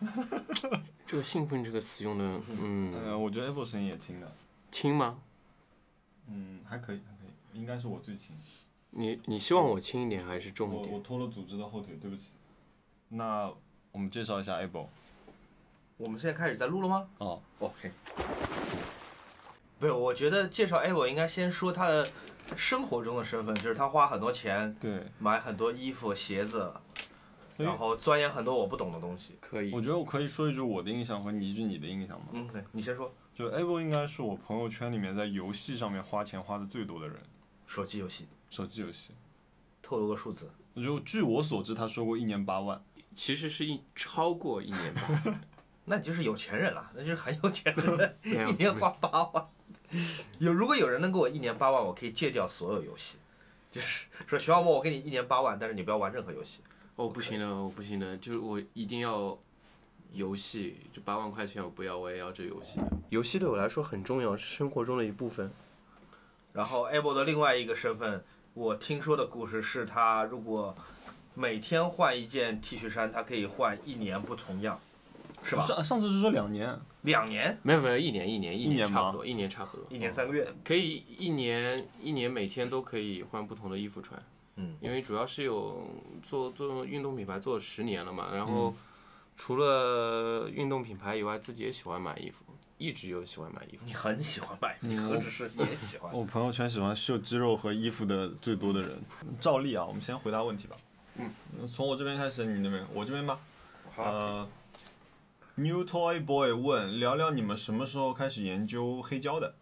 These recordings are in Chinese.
这个兴奋这个词用的，嗯，呃，我觉得 Apple 声音也轻的，轻吗？嗯，还可以，还可以，应该是我最轻。你你希望我轻一点还是重一我我？拖了组织的后腿，对不起。那我们介绍一下 Apple。我们现在开始在录了吗哦，？OK。不是，我觉得介绍 Able 应该先说他的生活中的身份，就是他花很多钱对，买很多衣服、鞋子，然后钻研很多我不懂的东西。可以我。觉得我可以说一句我的印象和你一句你的印象吗？嗯，对，你先说。就 Apple 应该是我朋友圈里面在游戏上面花钱花的最多的人，手机游戏，手机游戏。透露个数字。就据我所知，他说过一年八万。其实是一超过一年吧，那你就是有钱人了，那就是很有钱的人，一年花八万。有如果有人能给我一年八万，我可以戒掉所有游戏，就是说徐小莫，我给你一年八万，但是你不要玩任何游戏。哦，不行了，我不行了，就是我一定要游戏，这八万块钱我不要，我也要这游戏。游戏对我来说很重要，是生活中的一部分。然后 Able 的另外一个身份，我听说的故事是他如果每天换一件 T 恤衫，他可以换一年不重样，是吧？上上次是说两年，两年，没有没有，一年一年一一年差不多，一年差不多，一年三个月。可以一年一年每天都可以换不同的衣服穿。嗯，因为主要是有做做运动品牌做了十年了嘛，然嗯后除了运动品牌以外，自己也喜欢买衣服，一直有喜欢买衣服。你很喜欢买，你何止是也喜欢？我朋友圈喜欢秀肌肉和衣服的最多的人，照例啊，我们先回答问题吧。嗯，从我这边开始，你那边，我这边吧。好，呃，New Toy Boy 问，聊聊你们什么时候开始研究黑胶的？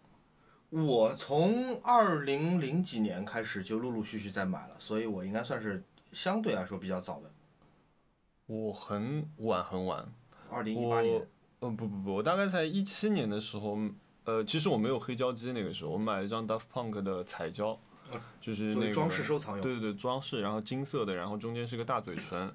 我从二零零几年开始就陆陆续续在买了，所以我应该算是相对来说比较早的。我很晚很晚，二零一八年，呃不不不，我大概在一七年的时候，呃，其实我没有黑胶机那个时候，我买了一张 Daft Punk 的彩胶，就是那个作为装饰收藏用。对对对，装饰，然后金色的，然后中间是个大嘴唇，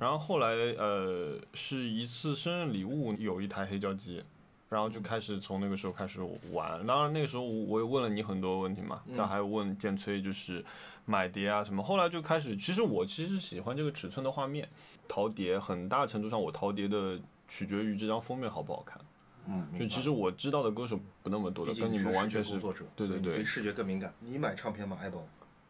然后后来呃是一次生日礼物有一台黑胶机，然后就开始从那个时候开始玩。当然那个时候我也问了你很多问题嘛，然后还有问建崔就是买碟啊什么，后来就开始，其实我其实喜欢这个尺寸的画面，淘碟很大程度上我淘碟的取决于这张封面好不好看。嗯，就其实我知道的歌手不那么多的，跟你们完全是作者，对对对视觉更敏感。你买唱片吗？Apple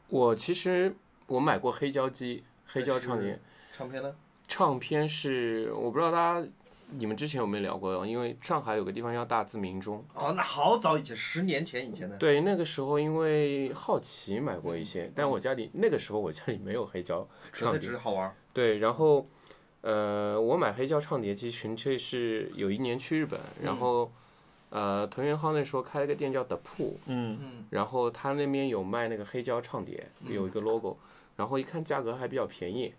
我其实我买过黑胶机、黑胶唱片，唱片呢？唱片是我不知道大家你们之前有没有聊过，因为上海有个地方叫大自鸣钟，哦，那好早以前，十年前以前的。对，那个时候因为好奇买过一些，但我家里那个时候我家里没有黑胶唱碟只是，好玩。对，然后，呃，我买黑胶唱碟机纯粹是有一年去日本，然后，呃，藤原浩那时候开了个店叫 The Pool，嗯。嗯，然后他那边有卖那个黑胶唱碟，有一个 logo，然后一看价格还比较便宜，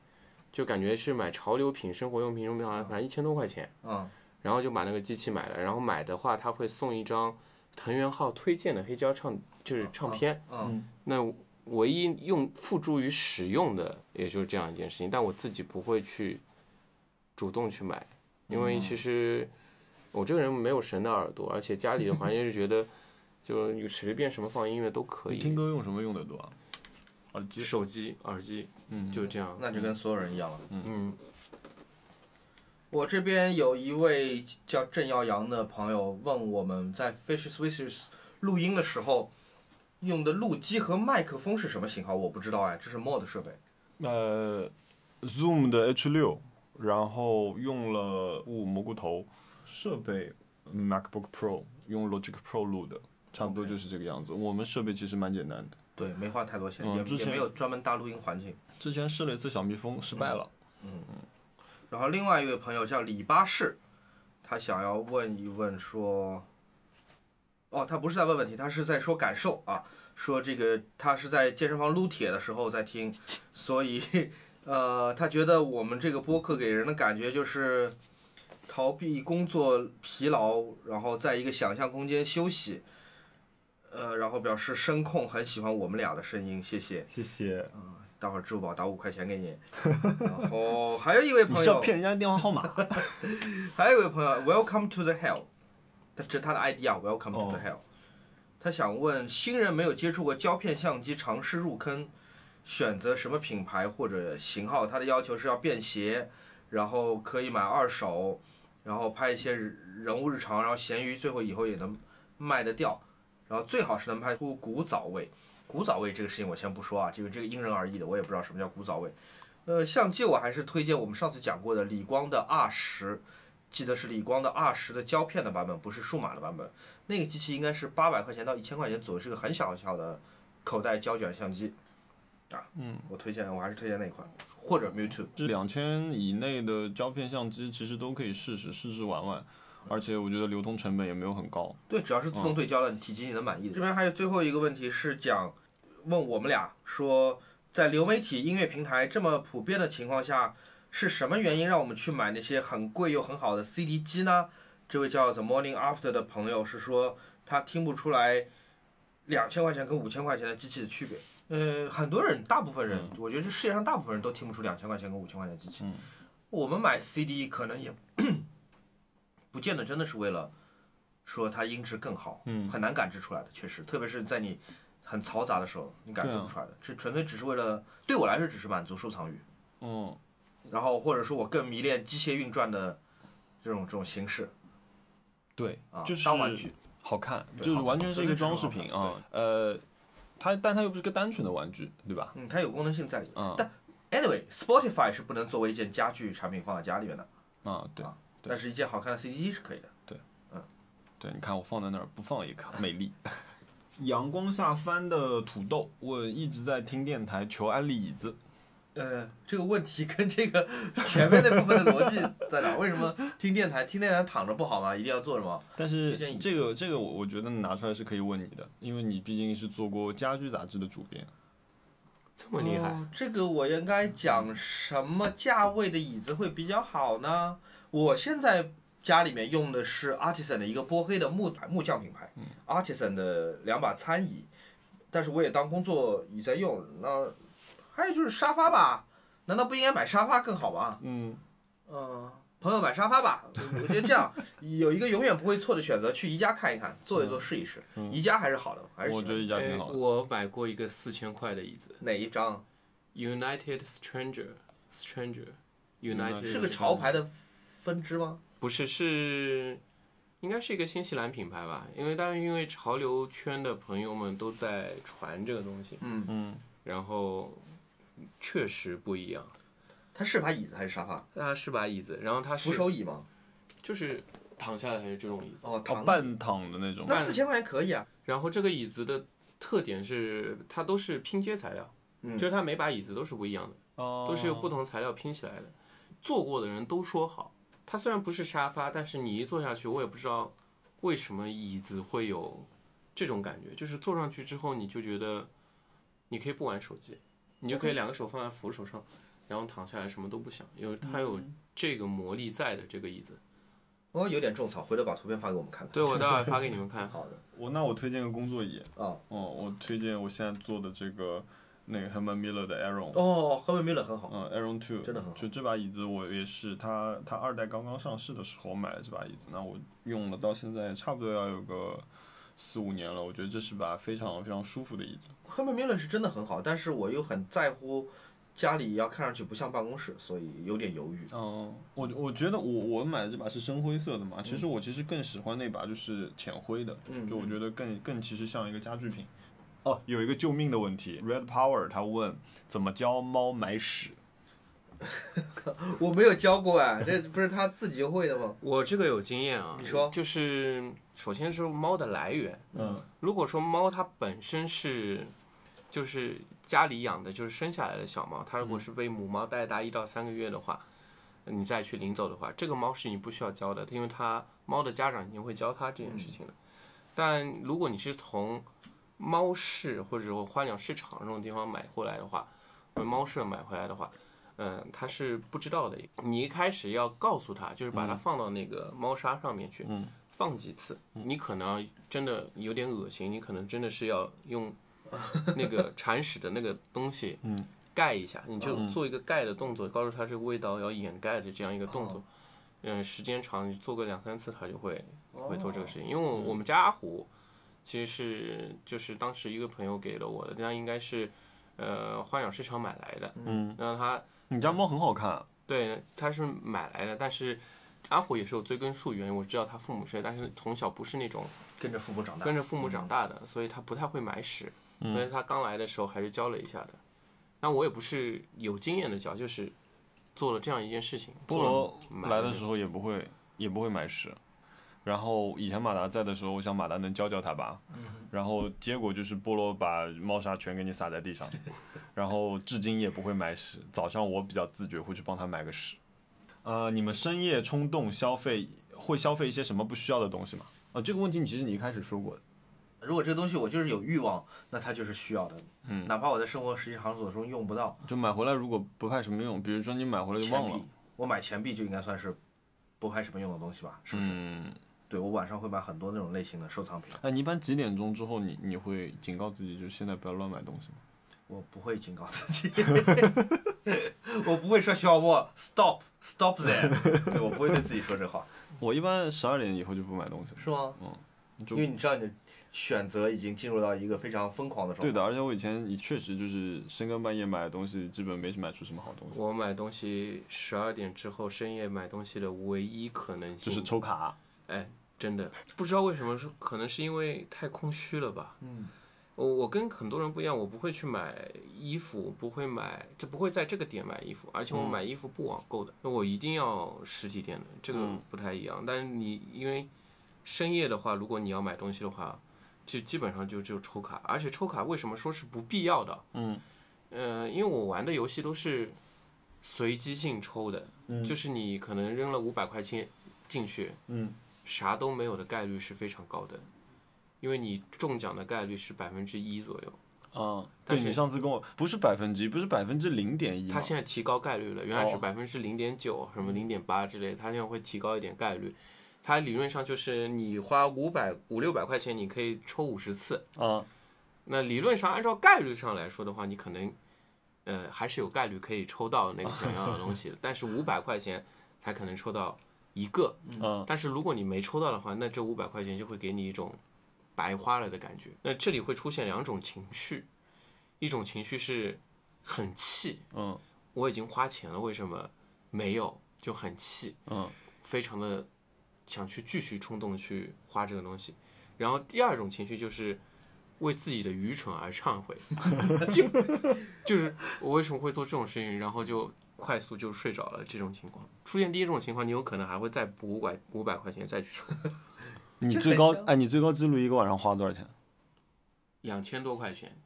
就感觉是买潮流品、生活用品、用品好像反正一千多块钱，嗯，然后就把那个机器买了，然后买的话他会送一张藤原浩推荐的黑胶唱就是唱片，嗯，那唯一用付诸于使用的，也就是这样一件事情，但我自己不会去主动去买，因为其实我这个人没有神的耳朵，而且家里的环境是觉得 就有随便什么放音乐都可以。听，歌用什么用的多啊？耳机。手机、耳机嗯，就这样。那就跟所有人一样了。嗯，我这边有一位叫郑耀阳的朋友问我们在 Fish Swishers 录音的时候用的录机和麦克风是什么型号，我不知道哎，这是 Mod 设备。呃，Zoom 的 H 六，然后用了雾蘑菇头设备，MacBook Pro 用 Logic Pro 录的，差不多就是这个样子。我们设备其实蛮简单的，对，没花太多钱，也也没有专门搭录音环境。之前试了一次小蜜蜂，失败了。嗯嗯然后另外一位朋友叫李巴士，他想要问一问说，哦，他不是在问问题，他是在说感受啊，说这个他是在健身房撸铁的时候在听，所以呃，他觉得我们这个播客给人的感觉就是逃避工作疲劳，然后在一个想象空间休息。呃，然后表示声控很喜欢我们俩的声音，谢谢。谢谢。嗯待会儿支付宝打五块钱给你。然后还有一位朋友，你要骗人家的电话号码？还有一位朋友，Welcome to the Hell，他这是他的 ID 啊，Welcome to the 哦 Hell。他想问新人没有接触过胶片相机，尝试入坑，选择什么品牌或者型号？他的要求是要便携，然后可以买二手，然后拍一些人物日常，然后咸鱼最后以后也能卖得掉，然后最好是能拍出古早味。古早味这个事情我先不说啊，这个这个因人而异的，我也不知道什么叫古早味。呃，相机我还是推荐我们上次讲过的理光的 R 十，记得是理光的 R 十的胶片的版本，不是数码的版本。那个机器应该是八百块钱到一千块钱左右，是个很小很小的口袋胶卷相机。啊，嗯，我推荐，我还是推荐那一款，或者 Mewtwo。这两千以内的胶片相机其实都可以试试试试玩玩，而且我觉得流通成本也没有很高。对，只要是自动对焦的，体积你能满意的。这边还有最后一个问题是讲，问我们俩说，在流媒体音乐平台这么普遍的情况下，是什么原因让我们去买那些很贵又很好的 CD 机呢？这位叫 The Morning After 的朋友是说，他听不出来两千块钱跟五千块钱的机器的区别。呃，很多人，大部分人，我觉得这世界上大部分人都听不出两千块钱跟五千块钱的机器。嗯我们买 CD 可能也不见得真的是为了说它音质更好，嗯很难感知出来的，确实，特别是在你很嘈杂的时候，你感知不出来的，这纯粹只是为了对我来说只是满足收藏欲，嗯，然后或者说我更迷恋机械运转的这种这种形式对啊，，就是当玩具，好看，就是完全是一个装饰品啊。呃，它但它又不是个单纯的玩具，对吧？嗯，它有功能性在里面。嗯但 anyway，Spotify 是不能作为一件家具产品放在家里面的，啊，对啊对但是一件好看的 CD 机是可以的。对，嗯，对你看我放在那儿不放也看美丽。阳光下翻的土豆，我一直在听电台求安利椅子。呃，这个问题跟这个前面那部分的逻辑 在哪？为什么听电台听电台躺着不好吗？一定要坐着吗？但是这个这个我我觉得拿出来是可以问你的，因为你毕竟是做过家居杂志的主编。这么厉害，哦这个我应该讲什么价位的椅子会比较好呢？我现在家里面用的是 Artisan 的一个波黑的木木匠品牌、a r t i s a n 的两把餐椅，但是我也当工作椅在用。那还有就是沙发吧，难道不应该买沙发更好吗？嗯，嗯，朋友买沙发吧，我我觉得这样有一个永远不会错的选择，去宜家看一看，坐一坐试一试，嗯宜家还是好的，还是我觉得宜家挺哎好的。我买过一个四千块的椅子哪一张？，United Stranger Stranger United United 是个潮牌的分支吗？不是，是应该是一个新西兰品牌吧？因为当然因为潮流圈的朋友们都在传这个东西，嗯，嗯，然后确实不一样。它是把椅子还是沙发？它是把椅子，然后它是扶手椅吗？就是躺下来还是这种椅子，哦，哦躺。半躺的那种。那四千块钱可以啊。然后这个椅子的特点是它都是拼接材料，嗯就是它每把椅子都是不一样的，哦都是由不同材料拼起来的。坐过的人都说好，它虽然不是沙发，但是你一坐下去，我也不知道为什么椅子会有这种感觉，就是坐上去之后你就觉得你可以不玩手机，你就可以两个手放在扶手上，然后躺下来什么都不想，因为它有这个魔力在的这个椅子。哦，有点种草，回头把图片发给我们看看。对，我待会儿发给你们看。好的。我那我推荐个工作椅。啊。哦，我推荐我现在坐的这个那个 Herman Miller 的 Aeron。Miller 很好。嗯，Aeron Two 真的很好就这把椅子，我也是，它它二代刚刚上市的时候买的这把椅子，那我用了到现在差不多要有个四五年了，我觉得这是把非常非常舒服的椅子。Herman Miller 是真的很好，但是我又很在乎家里要看上去不像办公室，所以有点犹豫。嗯，我我觉得我我买的这把是深灰色的嘛，其实我其实更喜欢那把就是浅灰的，嗯就我觉得更更其实像一个家具品。哦，有一个救命的问题，Red Power 他问怎么教猫买屎。我没有教过哎，这不是他自己会的吗？我这个有经验啊，你说就是首先是猫的来源。嗯如果说猫它本身是就是家里养的，就是生下来的小猫，它如果是被母猫带大一到三个月的话，你再去领走的话，这个猫是你不需要教的，因为它猫的家长已经会教它这件事情的。但如果你是从猫市或者说花鸟市场这种地方买回来的话，或者猫舍买回来的话，嗯，它是不知道的。你一开始要告诉他，就是把它放到那个猫砂上面去，嗯放几次，你可能真的有点恶心，你可能真的是要用那个 铲屎的那个东西嗯盖一下，你就做一个盖的动作，告诉他这个味道要掩盖的这样一个动作。嗯，时间长，你做个两三次，它就会会做这个事情。因为我我们家阿虎其实是就是当时一个朋友给了我的，那应该是呃花鸟市场买来的，嗯，然后他你家猫很好看啊。对，他是买来的，但是阿虎也是有追根溯源，我知道他父母是，但是从小不是那种跟着父母长大跟。着父母长大的，所以他不太会买屎。所以他刚来的时候还是教了一下的。那我也不是有经验的教，就是做了这样一件事情。菠萝来的时候也不会也不会买屎，然后以前马达在的时候，我想马达能教教他吧，然后结果就是菠萝把猫砂全给你撒在地上，然后至今也不会买屎。早上我比较自觉，会去帮他买个屎。呃，你们深夜冲动消费会消费一些什么不需要的东西吗？呃、这个问题你其实你一开始说过的。如果这个东西我就是有欲望，那它就是需要的。嗯，哪怕我在生活实际场所中用不到，就买回来如果不派什么用，比如说你买回来就忘了，，我买钱币就应该算是不派什么用的东西吧？是不是？嗯，对我晚上会买很多那种类型的收藏品，哎，你一般几点钟之后你你会警告自己，就现在不要乱买东西吗？我不会警告自己，我不会说小莫 stop stop there，对我不会对自己说这话，我一般十二点以后就不买东西了。是吗？嗯因为你知道你的选择已经进入到一个非常疯狂的状态。对的，而且我以前也确实就是深更半夜买的东西，基本没买出什么好东西，我买东西十二点之后深夜买东西的唯一可能性，就是抽卡。哎，真的。不知道为什么，是可能是因为太空虚了吧？嗯，我我跟很多人不一样，我不会去买衣服，不会买，就不会在这个点买衣服，而且我买衣服不网购的，我一定要实体店的，这个嗯。不太一样。但是你因为深夜的话，如果你要买东西的话，就基本上就只有抽卡，而且抽卡为什么说是不必要的？嗯，呃，因为我玩的游戏都是随机性抽的，就是你可能扔了五百块钱进去，嗯，啥都没有的概率是非常高的，因为你中奖的概率是百分之一左右。啊，但是对你上次跟我不是百分之一，不是百分之零点一吗？它现在提高概率了，原来是哦百分之零点九，什么零点八之类的，它现在会提高一点概率。它理论上就是你花五百五六百块钱，你可以抽五十次。啊，那理论上按照概率上来说的话，你可能呃还是有概率可以抽到那个想要的东西的，但是五百块钱才可能抽到一个。嗯但是如果你没抽到的话，那这五百块钱就会给你一种白花了的感觉。那这里会出现两种情绪，一种情绪是很气，嗯我已经花钱了，为什么没有？就很气，嗯非常的想去继续冲动去花这个东西。然后第二种情绪就是为自己的愚蠢而忏悔，就就是我为什么会做这种事情，然后就快速就睡着了。这种情况出现第一种情况，你有可能还会再补五百五百块钱再去抽，你最高哎，你最高记录一个晚上花了多少钱？两千多块钱。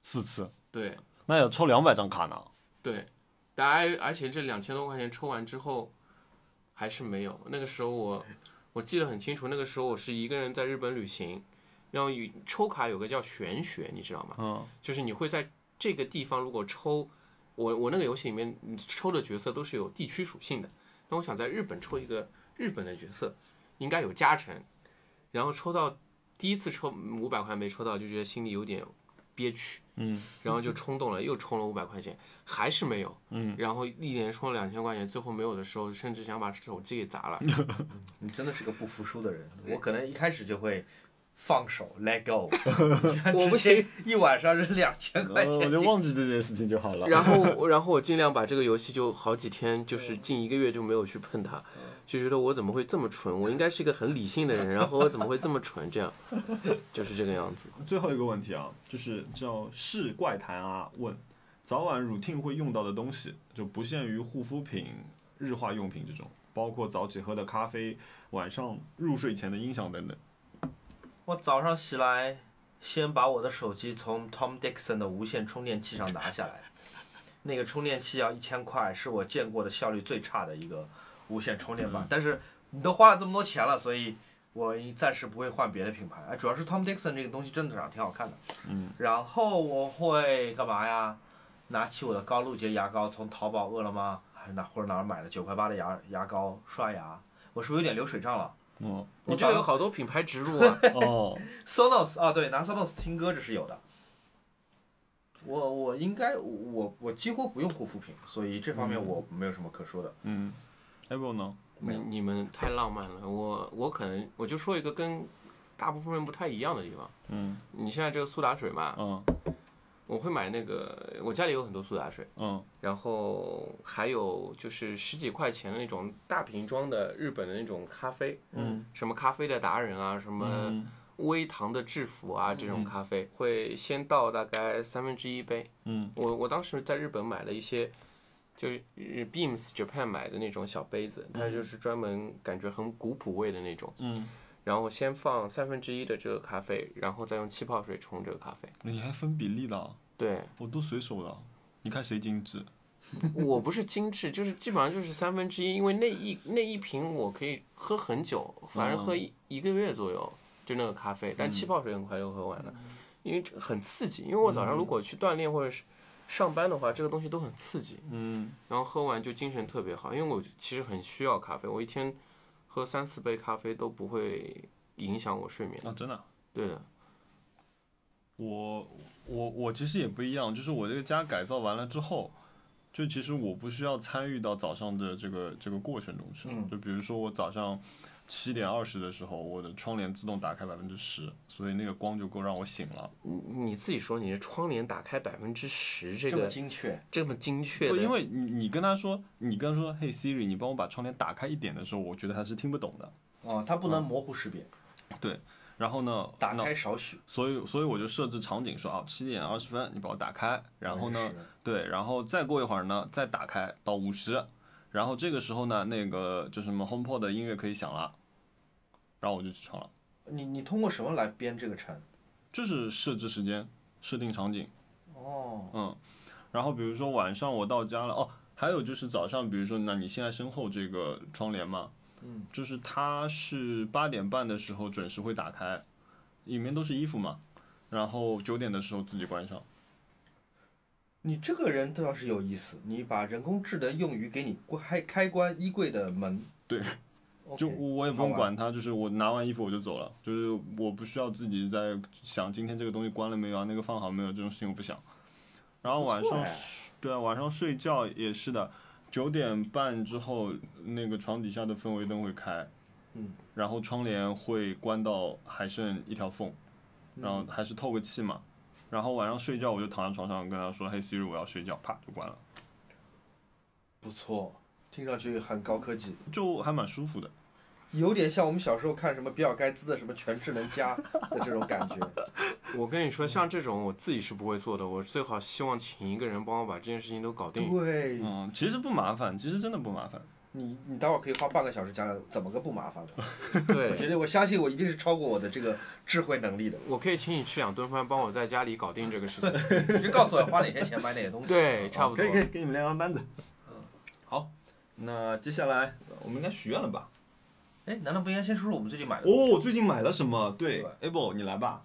四次，对那要抽两百张卡呢。对，大家而且这两千多块钱抽完之后还是没有。那个时候我我记得很清楚，那个时候我是一个人在日本旅行，然后有抽卡有个叫玄学，你知道吗？嗯就是你会在这个地方如果抽，我我那个游戏里面你抽的角色都是有地区属性的，那我想在日本抽一个日本的角色，应该有加成，然后抽到第一次抽五百块没抽到，就觉得心里有点憋屈，嗯然后就冲动了，又充了五百块钱，还是没有，嗯，然后一连充了两千块钱，最后没有的时候，甚至想把手机给砸了。你真的是个不服输的人。我可能一开始就会放手 let go，我不行一晚上扔两千块呃钱我就忘记这件事情就好了。然后，然后我尽量把这个游戏就好几天，就是近一个月就没有去碰它，就觉得我怎么会这么蠢？我应该是一个很理性的人，然后我怎么会这么蠢？这样，就是这个样子。最后一个问题啊，就是叫是怪谈啊问，早晚 routine 会用到的东西，就不限于护肤品、日化用品这种，包括早起喝的咖啡、晚上入睡前的音响等等。我早上起来，先把我的手机从 Tom Dixon 的无线充电器上拿下来，那个充电器要一千块，是我见过的效率最差的一个无线充电板。但是你都花了这么多钱了，所以我暂时不会换别的品牌。哎，主要是 Tom Dixon 这个东西真的长得挺好看的。嗯。然后我会干嘛呀？拿起我的高露洁牙膏，从淘宝、饿了么还是哪或者哪儿买的九块八的牙牙膏刷牙。我是不是有点流水账了？嗯，你这个有好多品牌植入啊，哦，Sonos 啊，对，拿 Sonos 听歌这是有的。我我应该我我几乎不用护肤品，所以这方面我没有什么可说的。嗯 b e 呢？你你们太浪漫了。我我可能我就说一个跟大部分人不太一样的地方。嗯你现在这个苏打水嘛，嗯我会买那个，我家里有很多苏打水，嗯然后还有就是十几块钱的那种大瓶装的日本的那种咖啡，嗯什么咖啡的达人啊，什么嗯微糖的制服啊，这种咖啡会先倒大概三分之一杯。嗯我我当时在日本买了一些，就是 Beams Japan 买的那种小杯子，它就是专门感觉很古朴味的那种。嗯，然后先放三分之一的这个咖啡，然后再用气泡水冲这个咖啡。你还分比例的啊，对我都随手了，你看谁精致？我不是精致，就是基本上就是三分之一，因为那一那一瓶我可以喝很久，反正喝一一个月左右，就那个咖啡，但气泡水很快就喝完了，因为这很刺激。因为我早上如果去锻炼或者是上班的话，这个东西都很刺激，嗯然后喝完就精神特别好。因为我其实很需要咖啡，我一天喝三四杯咖啡都不会影响我睡眠。啊，真的啊。对的，我我我其实也不一样，就是我这个家改造完了之后，就其实我不需要参与到早上的这个这个过程中去。嗯就比如说我早上七点二十的时候，我的窗帘自动打开百分之十，所以那个光就够让我醒了。你你自己说你的窗帘打开百分之十，这这么个精确，这么精确不，因为你你跟他说，你跟他说，嘿 Siri，你帮我把窗帘打开一点的时候，我觉得他是听不懂的。哦，他不能模糊识别，然后呢，打开少许。所以所以我就设置场景说啊，七点二十分你帮我打开，然后呢，对，然后再过一会儿呢，再打开到五十，然后这个时候呢，那个就什么 HomePod 的音乐可以响了，然后我就起床了，你你通过什么来编这个程？就是设置时间，设定场景，哦，嗯，然后比如说晚上我到家了，哦，还有就是早上，比如说那你现在身后这个窗帘嘛，嗯，就是它是八点半的时候准时会打开，里面都是衣服嘛，然后九点的时候自己关上。你这个人倒是有意思，你把人工智能用于给你开开关衣柜的门。对 就我也不用管它，就是我拿完衣服我就走了，就是我不需要自己在想今天这个东西关了没有啊，那个放好没有，这种事情我不想。然后晚上对啊，晚上睡觉也是的，九点半之后那个床底下的氛围灯会开，嗯，然后窗帘会关到还剩一条缝，然后还是透个气嘛。然后晚上睡觉我就躺在床上跟他说：“嘿 Siri，我要睡觉。”啪就关了，不错，听上去很高科技，就还蛮舒服的。有点像我们小时候看什么比尔盖茨的什么全智能家的这种感觉。我跟你说，像这种我自己是不会做的，我最好希望请一个人帮我把这件事情都搞定。对，嗯，其实不麻烦，其实真的不麻烦。你你待会儿可以花半个小时讲讲怎么个不麻烦的。我觉，得我相信我一定是超过我的这个智慧能力的。我可以请你吃两顿饭，帮我在家里搞定这个事情。你就告诉我花哪些钱买哪些东西。对，差不多可以。可以，给你们量量单子。嗯好，那接下来我们应该许愿了吧？哎，难道不应该先说说我们最近买的？哦，我最近买了什么？对对，Able，你来吧。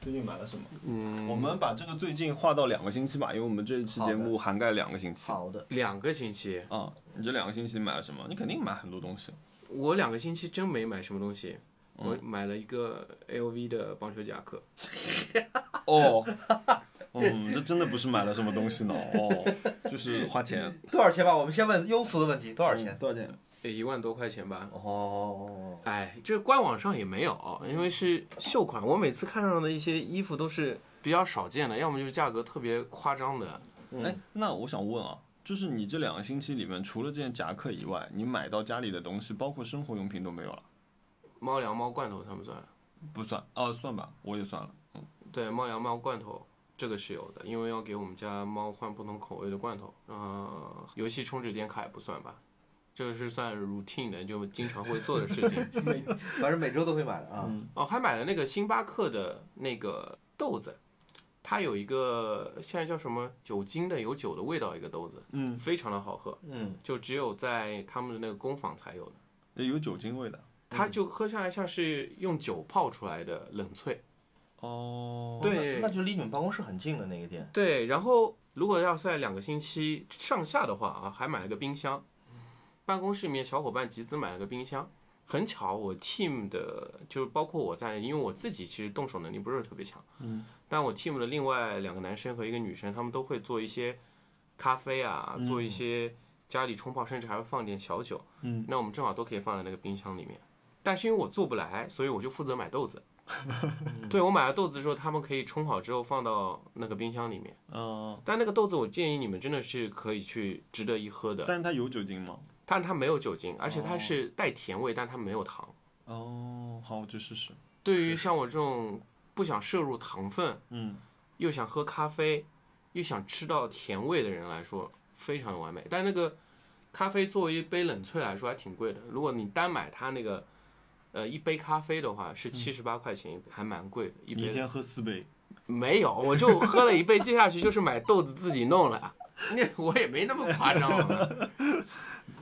最近买了什么？嗯，我们把这个最近划到两个星期吧，因为我们这一期节目涵盖两个星期。好的，两个星期，啊，你这两个星期买了什么？你肯定买很多东西。我两个星期真没买什么东西。我买了一个 LV 的棒球夹克，哦，嗯，这真的不是买了什么东西呢。哦，就是花钱。多少钱吧？我们先问庸俗的问题，多少钱？多少钱？得一万多块钱吧。哦，哎，这官网上也没有，因为是秀款。我每次看上的一些衣服都是比较少见的，要么就是价格特别夸张的。哎，那我想问啊，就是你这两个星期里面，除了这件夹克以外，你买到家里的东西，包括生活用品都没有了？猫粮、猫罐头算不算？不算，哦，算吧，我也算了。对，猫粮、猫罐头这个是有的，因为要给我们家猫换不同口味的罐头。啊、游戏充值点卡也不算吧，这个是算 routine 的，就经常会做的事情。每反正每周都会买的啊。哦，还买了那个星巴克的那个豆子，它有一个现在叫什么酒精的有酒的味道一个豆子，嗯，非常的好喝，嗯，就只有在他们的那个工坊才有的。也有酒精味的。它就喝下来像是用酒泡出来的冷萃。哦，对那那就离你们办公室很近的那个店。对，然后如果要在两个星期上下的话啊，还买了个冰箱。办公室里面小伙伴集资买了个冰箱，很巧，我 team 的就是包括我在内，因为我自己其实动手能力不是特别强，嗯，但我 team 的另外两个男生和一个女生，他们都会做一些咖啡啊，做一些家里冲泡，甚至还会放点小酒，嗯，那我们正好都可以放在那个冰箱里面。但是因为我做不来，所以我就负责买豆子。对我买了豆子之后，他们可以冲好之后放到那个冰箱里面。嗯，但那个豆子，我建议你们真的是可以去值得一喝的。但是它有酒精吗？但它没有酒精，而且它是带甜味，但它没有糖。哦，好，我去试试。对于像我这种不想摄入糖分，嗯，又想喝咖啡，又想吃到甜味的人来说，非常的完美。但那个咖啡作为一杯冷萃来说还挺贵的，如果你单买它那个，呃，一杯咖啡的话是七十八块钱一杯，还蛮贵的。一杯你一天喝四杯，没有，我就喝了一杯，接下去就是买豆子自己弄了。那我也没那么夸张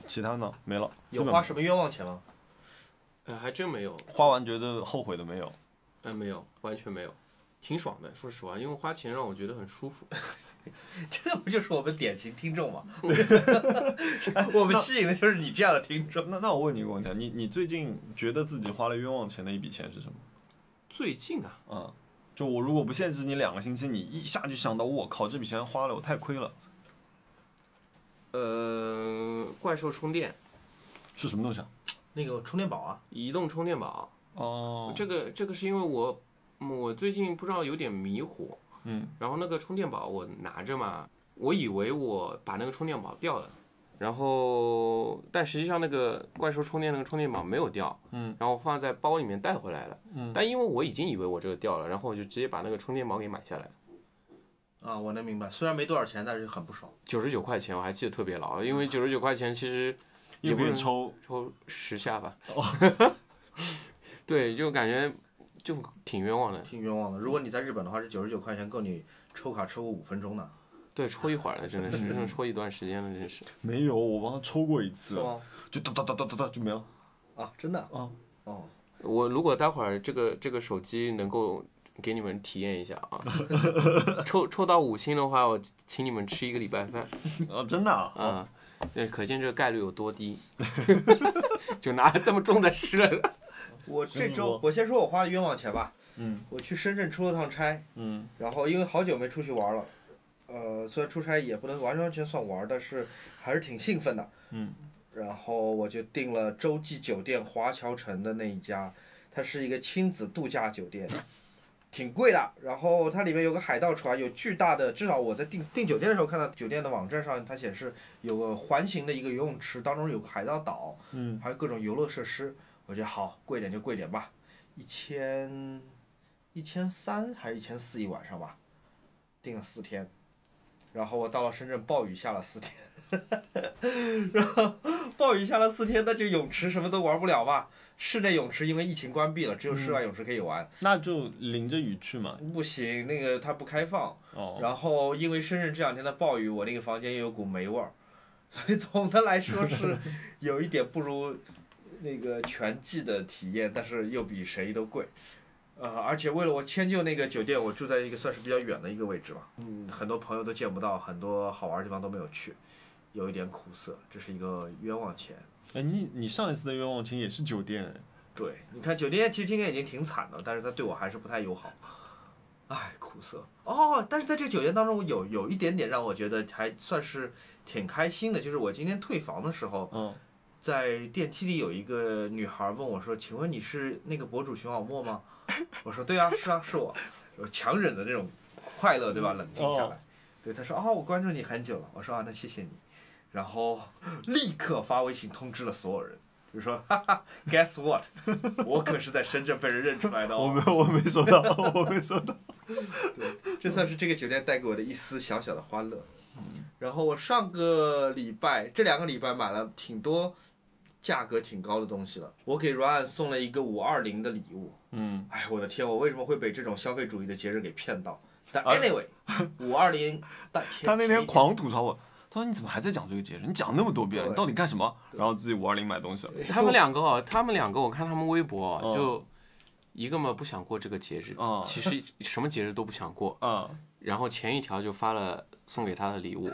其他呢没了。有花什么冤枉钱吗？哎，还真没有，花完觉得后悔的没有。哎，没有，完全没有，挺爽的。说实话，因为花钱让我觉得很舒服。这不就是我们典型听众吗？我们吸引的就是你这样的听众。那那我问你一个问题啊，你你最近觉得自己花了冤枉钱的一笔钱是什么？最近啊，嗯，就我如果不限制你两个星期，你一下就想到我靠这笔钱花了，我太亏了，呃，怪兽充电，是什么东西啊？那个充电宝啊，移动充电宝，哦，这个这个是因为我嗯我最近不知道有点迷糊，嗯，然后那个充电宝我拿着嘛，我以为我把那个充电宝掉了，然后但实际上那个怪兽充电那个充电宝没有掉，嗯，然后放在包里面带回来了，嗯，但因为我已经以为我这个掉了，然后我就直接把那个充电宝给买下来，啊，我能明白，虽然没多少钱，但是很不爽。九十九块钱我还记得特别牢，因为九十九块钱其实也不是抽，抽十下吧，哦 对，就感觉就挺冤枉的，挺冤枉的。如果你在日本的话，是九十九块钱够你抽卡抽个五分钟的，对，抽一会儿了，真的是，真的抽一段时间了，真是。没有，我帮他抽过一次，就哒哒哒哒哒哒就没了。啊，真的？啊，哦，我如果待会儿这个这个手机能够给你们体验一下啊，抽抽到五星的话，我请你们吃一个礼拜饭。哦，真的啊，啊，那可见这个概率有多低，就拿了这么重的吃了。我这周我先说我花的冤枉钱吧。嗯。我去深圳出了趟差，嗯。然后因为好久没出去玩了，呃，虽然出差也不能完完全算玩，但是还是挺兴奋的。嗯，然后我就订了洲际酒店华侨城的那一家，它是一个亲子度假酒店，挺贵的。然后它里面有个海盗船，有巨大的，至少我在订订酒店的时候看到酒店的网站上，它显示有个环形的一个游泳池，当中有个海盗岛，嗯，还有各种游乐设施。我觉得好，贵点就贵点吧，一千一千三还是一千四一晚上吧，订了四天，然后我到了深圳，暴雨下了四天，然后暴雨下了四天，那就泳池什么都玩不了嘛。室内泳池因为疫情关闭了，只有室外泳池可以玩。那就淋着雨去嘛。不行，那个它不开放。哦，然后因为深圳这两天的暴雨，我那个房间又有股霉味儿，所以总的来说是 有一点不如那个全季的体验，但是又比谁都贵。呃，而且为了我迁就那个酒店，我住在一个算是比较远的一个位置吧，嗯，很多朋友都见不到，很多好玩的地方都没有去，有一点苦涩，这是一个冤枉钱。哎，你你上一次的冤枉钱也是酒店哎。对，你看酒店其实今年已经挺惨的，但是他对我还是不太友好，唉，苦涩。哦，但是在这个酒店当中，有有一点点让我觉得还算是挺开心的，就是我今天退房的时候，嗯，在电梯里有一个女孩问我说：“请问你是那个博主熊小莫吗？”我说：“对啊，是啊，是我。”我强忍的那种快乐，对吧？冷静下来。对，她说：“哦，我关注你很久了。”我说：“啊，那谢谢你。”然后立刻发微信通知了所有人，就说：“哈 哈，Guess what？我可是在深圳被人认出来的哦。我没有，我没收到，我没收到。”对这算是这个酒店带给我的一丝小小的欢乐。然后我上个礼拜，这两个礼拜买了挺多价格挺高的东西了。我给 Ryan 送了一个五二零的礼物。嗯，哎，我的天，我为什么会被这种消费主义的节日给骗到？但啊 anyway，五二零，但他那天狂吐槽我，他说你怎么还在讲这个节日？你讲那么多遍了，你到底干什么？然后自己五二零买东西了。他们两个哦，他们两个我看他们微博就一个嘛不想过这个节日，嗯 其实什么节日都不想过，啊，然后前一条就发了送给他的礼物，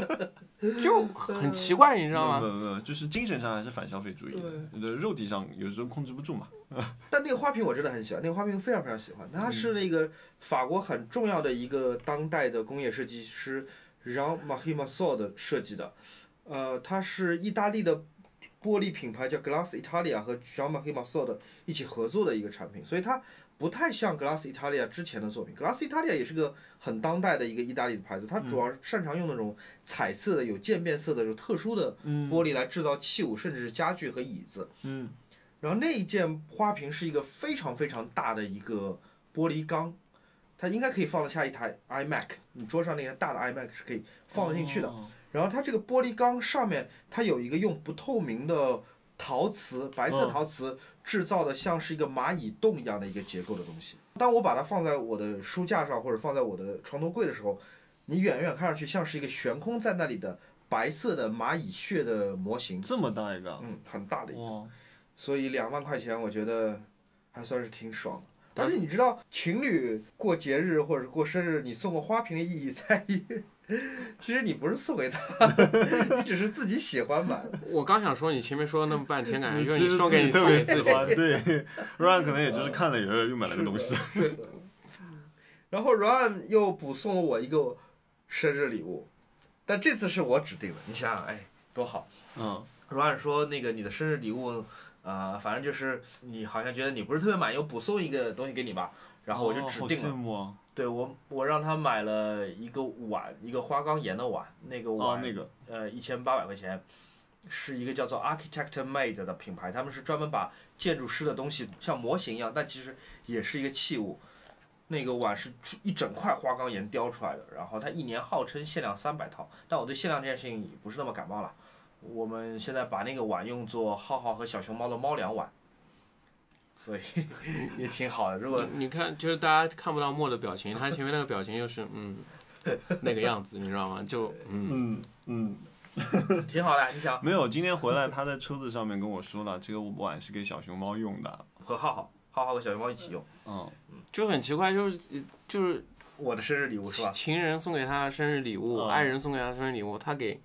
就很奇怪，你知道吗？没有没有，就是精神上还是反消费主义的，你的肉体上有时候控制不住嘛。但那个花瓶我真的很喜欢，那个花瓶非常非常喜欢。它是那个法国很重要的一个当代的工业设计师 Marie Masson 的设计的，呃，它是意大利的玻璃品牌叫 Glass Italia 和 Jean Marc Marceau 一起合作的一个产品，所以它不太像 Glass Italia 之前的作品。Glass Italia 也是个很当代的一个意大利的牌子，它主要擅长用那种彩色的、有渐变色的、有特殊的玻璃来制造器物，甚至是家具和椅子。嗯，然后那一件花瓶是一个非常非常大的一个玻璃缸，它应该可以放得下一台 iMac，你桌上那些大的 iMac 是可以放得进去的。哦然后它这个玻璃缸上面它有一个用不透明的陶瓷，白色嗯陶瓷制造的像是一个蚂蚁洞一样的一个结构的东西。当我把它放在我的书架上或者放在我的床头柜的时候，你远远看上去像是一个悬空在那里的白色的蚂蚁穴的模型，这么大一个啊，嗯，很大的一个。所以两万块钱，我觉得还算是挺爽的。但是你知道，情侣过节日或者是过生日，你送个花瓶的意义在于，其实你不是送给他，你只是自己喜欢吧。我刚想说，你前面说了那么半天，感觉你送给你自己特别。喜欢，对，Ryan 可能也就是看了以后又买了个东西。然后 Ron 又补送了我一个生日礼物，但这次是我指定的。你想想，哎，多好。嗯，Ron 说那个你的生日礼物，呃，反正就是你好像觉得你不是特别满意，我补送一个东西给你吧。然后我就指定了。对我，我让他买了一个碗，一个花岗岩的碗，那个哦，碗，那个，呃，一千八百块钱，是一个叫做 Architect Made 的品牌，他们是专门把建筑师的东西像模型一样，但其实也是一个器物。那个碗是一整块花岗岩雕出来的，然后它一年号称限量三百套，但我对限量这件事情也不是那么感冒了。我们现在把那个碗用作浩浩和小熊猫的猫粮碗，所以 也挺好的。如果你你看，就是大家看不到莫的表情，他前面那个表情就是嗯那个样子，你知道吗？就嗯，嗯嗯，挺好的，你想没有，今天回来他在车子上面跟我说了，这个碗是给小熊猫用的。和浩浩，浩浩和小熊猫一起用。嗯，就很奇怪，就是就是我的生日礼物是吧？情人送给他生日礼物，嗯爱人送给他生日礼物，他给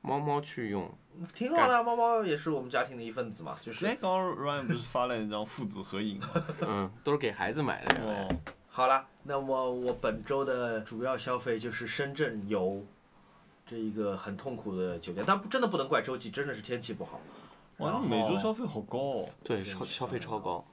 猫猫去用，挺好的啊，猫猫也是我们家庭的一份子嘛，就是哎，刚刚 Ryan 不是发了一张父子合影吗？嗯，都是给孩子买的。哦，好了。那么我本周的主要消费就是深圳游这一个很痛苦的酒店，但不真的不能怪周记，真的是天气不好。哇，然后你每周消费好高哦。对，消消费超高。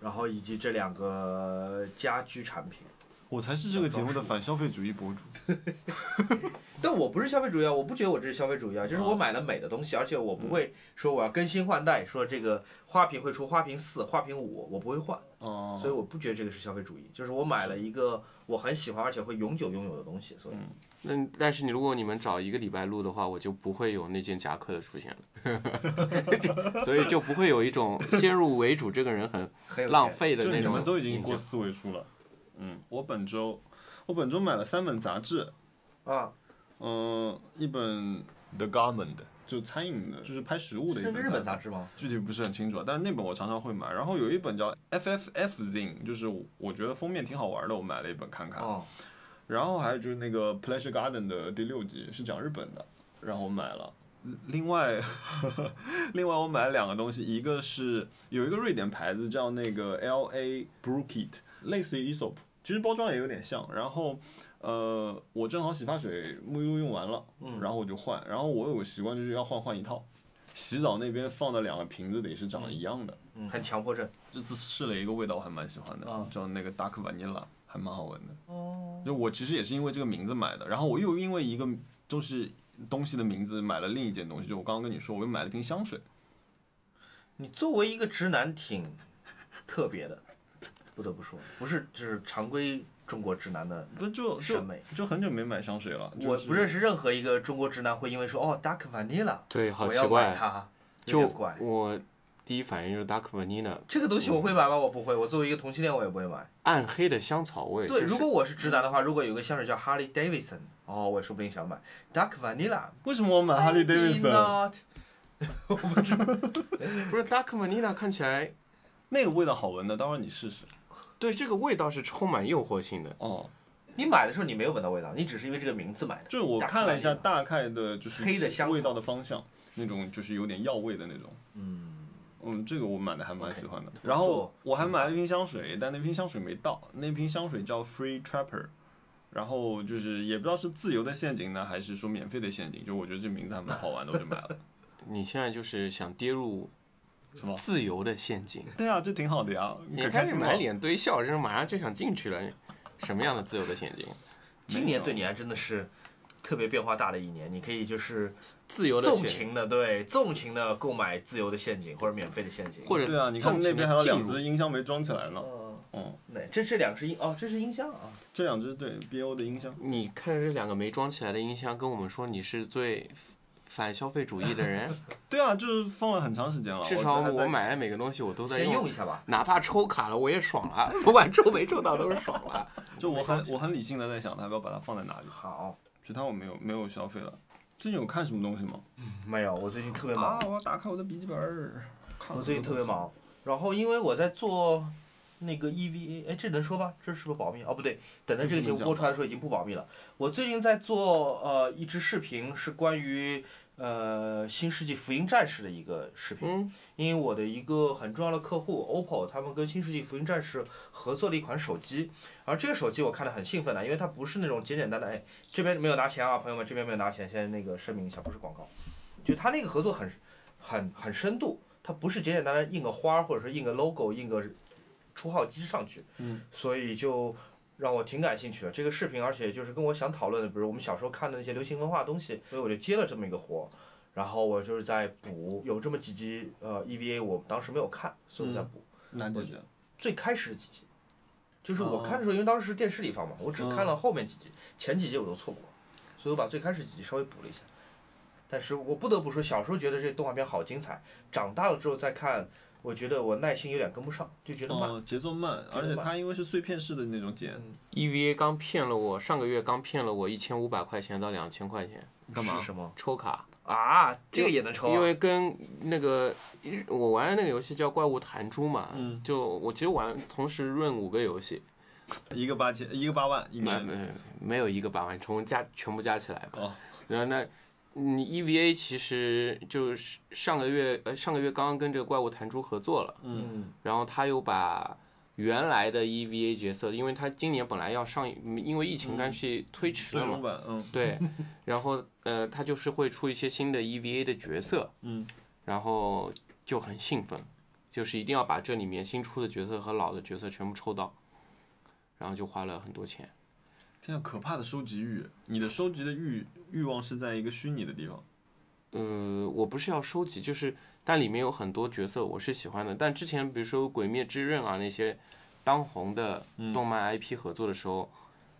然后以及这两个家居产品，我才是这个节目的反消费主义博主。但我不是消费主义啊，我不觉得我这是消费主义啊，就是我买了美的东西，而且我不会说我要更新换代，说这个花瓶会出花瓶四、花瓶五，我不会换。哦，所以我不觉得这个是消费主义，就是我买了一个我很喜欢而且会永久拥有的东西，所以那但是你如果你们找一个礼拜录的话，我就不会有那件夹克的出现了，所以就不会有一种先入为主这个人很很。浪费的那种你们都已经过四位数了。嗯，我本周我本周买了三本杂志，啊，嗯，一本 The Garment 就餐饮的，就是拍食物的一本是日本杂杂志吗？具体不是很清楚，但是那本我常常会买。然后有一本叫 FFF Zine，就是我觉得封面挺好玩的，我买了一本看看。哦，然后还有就是那个 Pleasure Garden 的第六集是讲日本的，然后我买了。另外，另外我买了两个东西，一个是有一个瑞典牌子叫那个 L A Brookit，类似于 Esop，其实包装也有点像。然后，呃，我正好洗发水沐浴露用完了，嗯然后我就换。然后我有个习惯就是要换换一套。洗澡那边放的两个瓶子得是长得一样的。嗯，很强迫症。这次试了一个味道，我还蛮喜欢的，啊叫那个 Dark Vanilla，还蛮好闻的。哦，就我其实也是因为这个名字买的，然后我又因为一个就是东西的名字买了另一件东西，就我刚刚跟你说，我又买了瓶香水。你作为一个直男挺特别的，不得不说，不是就是常规中国直男的不就就审美。就很久没买香水了，就我不认识任何一个中国直男会因为说哦 Dark Vanilla，对，好我要买奇怪。它，有就点怪。我第一反应就是 Dark Vanilla，这个东西我会买吗？我不会。我作为一个同性恋，我也不会买。暗黑的香草味。对，如果我是直男的话，如果有个香水叫 Harley Davidson，哦，我说不定想买 Dark Vanilla。为什么我买 Harley Davidson？not 不是 Dark Vanilla 看起来，那个味道好闻的，待会儿你试试。对这个味道是充满诱惑性的。哦，你买的时候你没有闻到味道，你只是因为这个名字买的。就是我看了一下大概的就是黑的香草味道的方向，那种就是有点药味的那种。嗯，嗯，这个我买的还蛮喜欢的。不然后我还买了一瓶香水，但那瓶香水没到。那瓶香水叫 Free Trapper，然后就是也不知道是自由的陷阱呢，还是说免费的陷阱。就我觉得这名字还蛮好玩的，我就买了。你现在就是想跌入什么？自由的陷阱，对啊，这挺好的呀。你可开始满脸堆笑，真是马上就想进去了。什么样的自由的陷阱？今年对你还真的是特别变化大的一年，你可以就是自由的纵，情的对纵情的购买自由的陷阱或者免费的陷阱，或者对啊，你看我们那边还有两只音箱没装起来呢。嗯，嗯，对，这这两只音哦，这是音箱啊，这两只对 BO 的音箱。你看着这两个没装起来的音箱，跟我们说你是最反消费主义的人，对啊，就是放了很长时间了。至少我买的每个东西我都在先用一下吧。哪怕抽卡了我也爽了，不管抽没抽到都是爽了。就我很我很理性的在想，他要不要把它放在哪里。好，其他我没有没有消费了。最近有看什么东西吗？没有，我最近特别忙啊，，我要打开我的笔记本儿。看我最近特别忙，然后因为我在做那个 EVA，哎，这能说吧？这是不是保密？哦，不对，等到这个节目播出来的时候已经不保密了。我最近在做呃一支视频，是关于呃《新世纪福音战士》的一个视频。嗯，因为我的一个很重要的客户 OPPO，他们跟《新世纪福音战士》合作了一款手机，而这个手机我看得很兴奋的，因为它不是那种简简单单，哎，这边没有拿钱啊，朋友们，这边没有拿钱，先那个声明一下，不是广告，就它那个合作很很很深度，它不是简简单单印个花儿或者说印个 logo 印个出号机上去，嗯，所以就让我挺感兴趣的这个视频，而且就是跟我想讨论的，比如我们小时候看的那些流行文化东西，所以我就接了这么一个活。然后我就是在补，有这么几集呃 EVA，我当时没有看，所以我在补、哪几集？最开始几集。就是我哦看的时候，因为当时是电视里放嘛，我只看了后面几集，前几集我都错过，所以我把最开始几集稍微补了一下。但是我不得不说，小时候觉得这动画片好精彩，长大了之后再看，我觉得我耐心有点跟不上，就觉得慢。哦，节奏慢，而且它因为是碎片式的那种剪，EVA 刚骗了我，上个月刚骗了我一千五百块钱到两千块钱干嘛是？什么抽卡，啊？这个也能抽、啊？因为跟那个我玩的那个游戏叫怪物弹珠嘛，嗯就我其实玩同时润五个游戏，一个八千，一个八万一没年。没没有一个八万，从加全部加起来吧。哦然后那，嗯，EVA 其实就是上个月呃上个月刚刚跟这个怪物弹珠合作了，嗯。嗯。然后他又把原来的 EVA 角色，因为他今年本来要上，因为疫情关系推迟了嘛，嗯对，然后呃他就是会出一些新的 EVA 的角色，嗯，然后就很兴奋，就是一定要把这里面新出的角色和老的角色全部抽到，然后就花了很多钱。天啊，可怕的收集欲！你的收集的欲欲望是在一个虚拟的地方。呃，我不是要收集，就是但里面有很多角色我是喜欢的，但之前比如说《鬼灭之刃》啊那些当红的动漫 IP 合作的时候，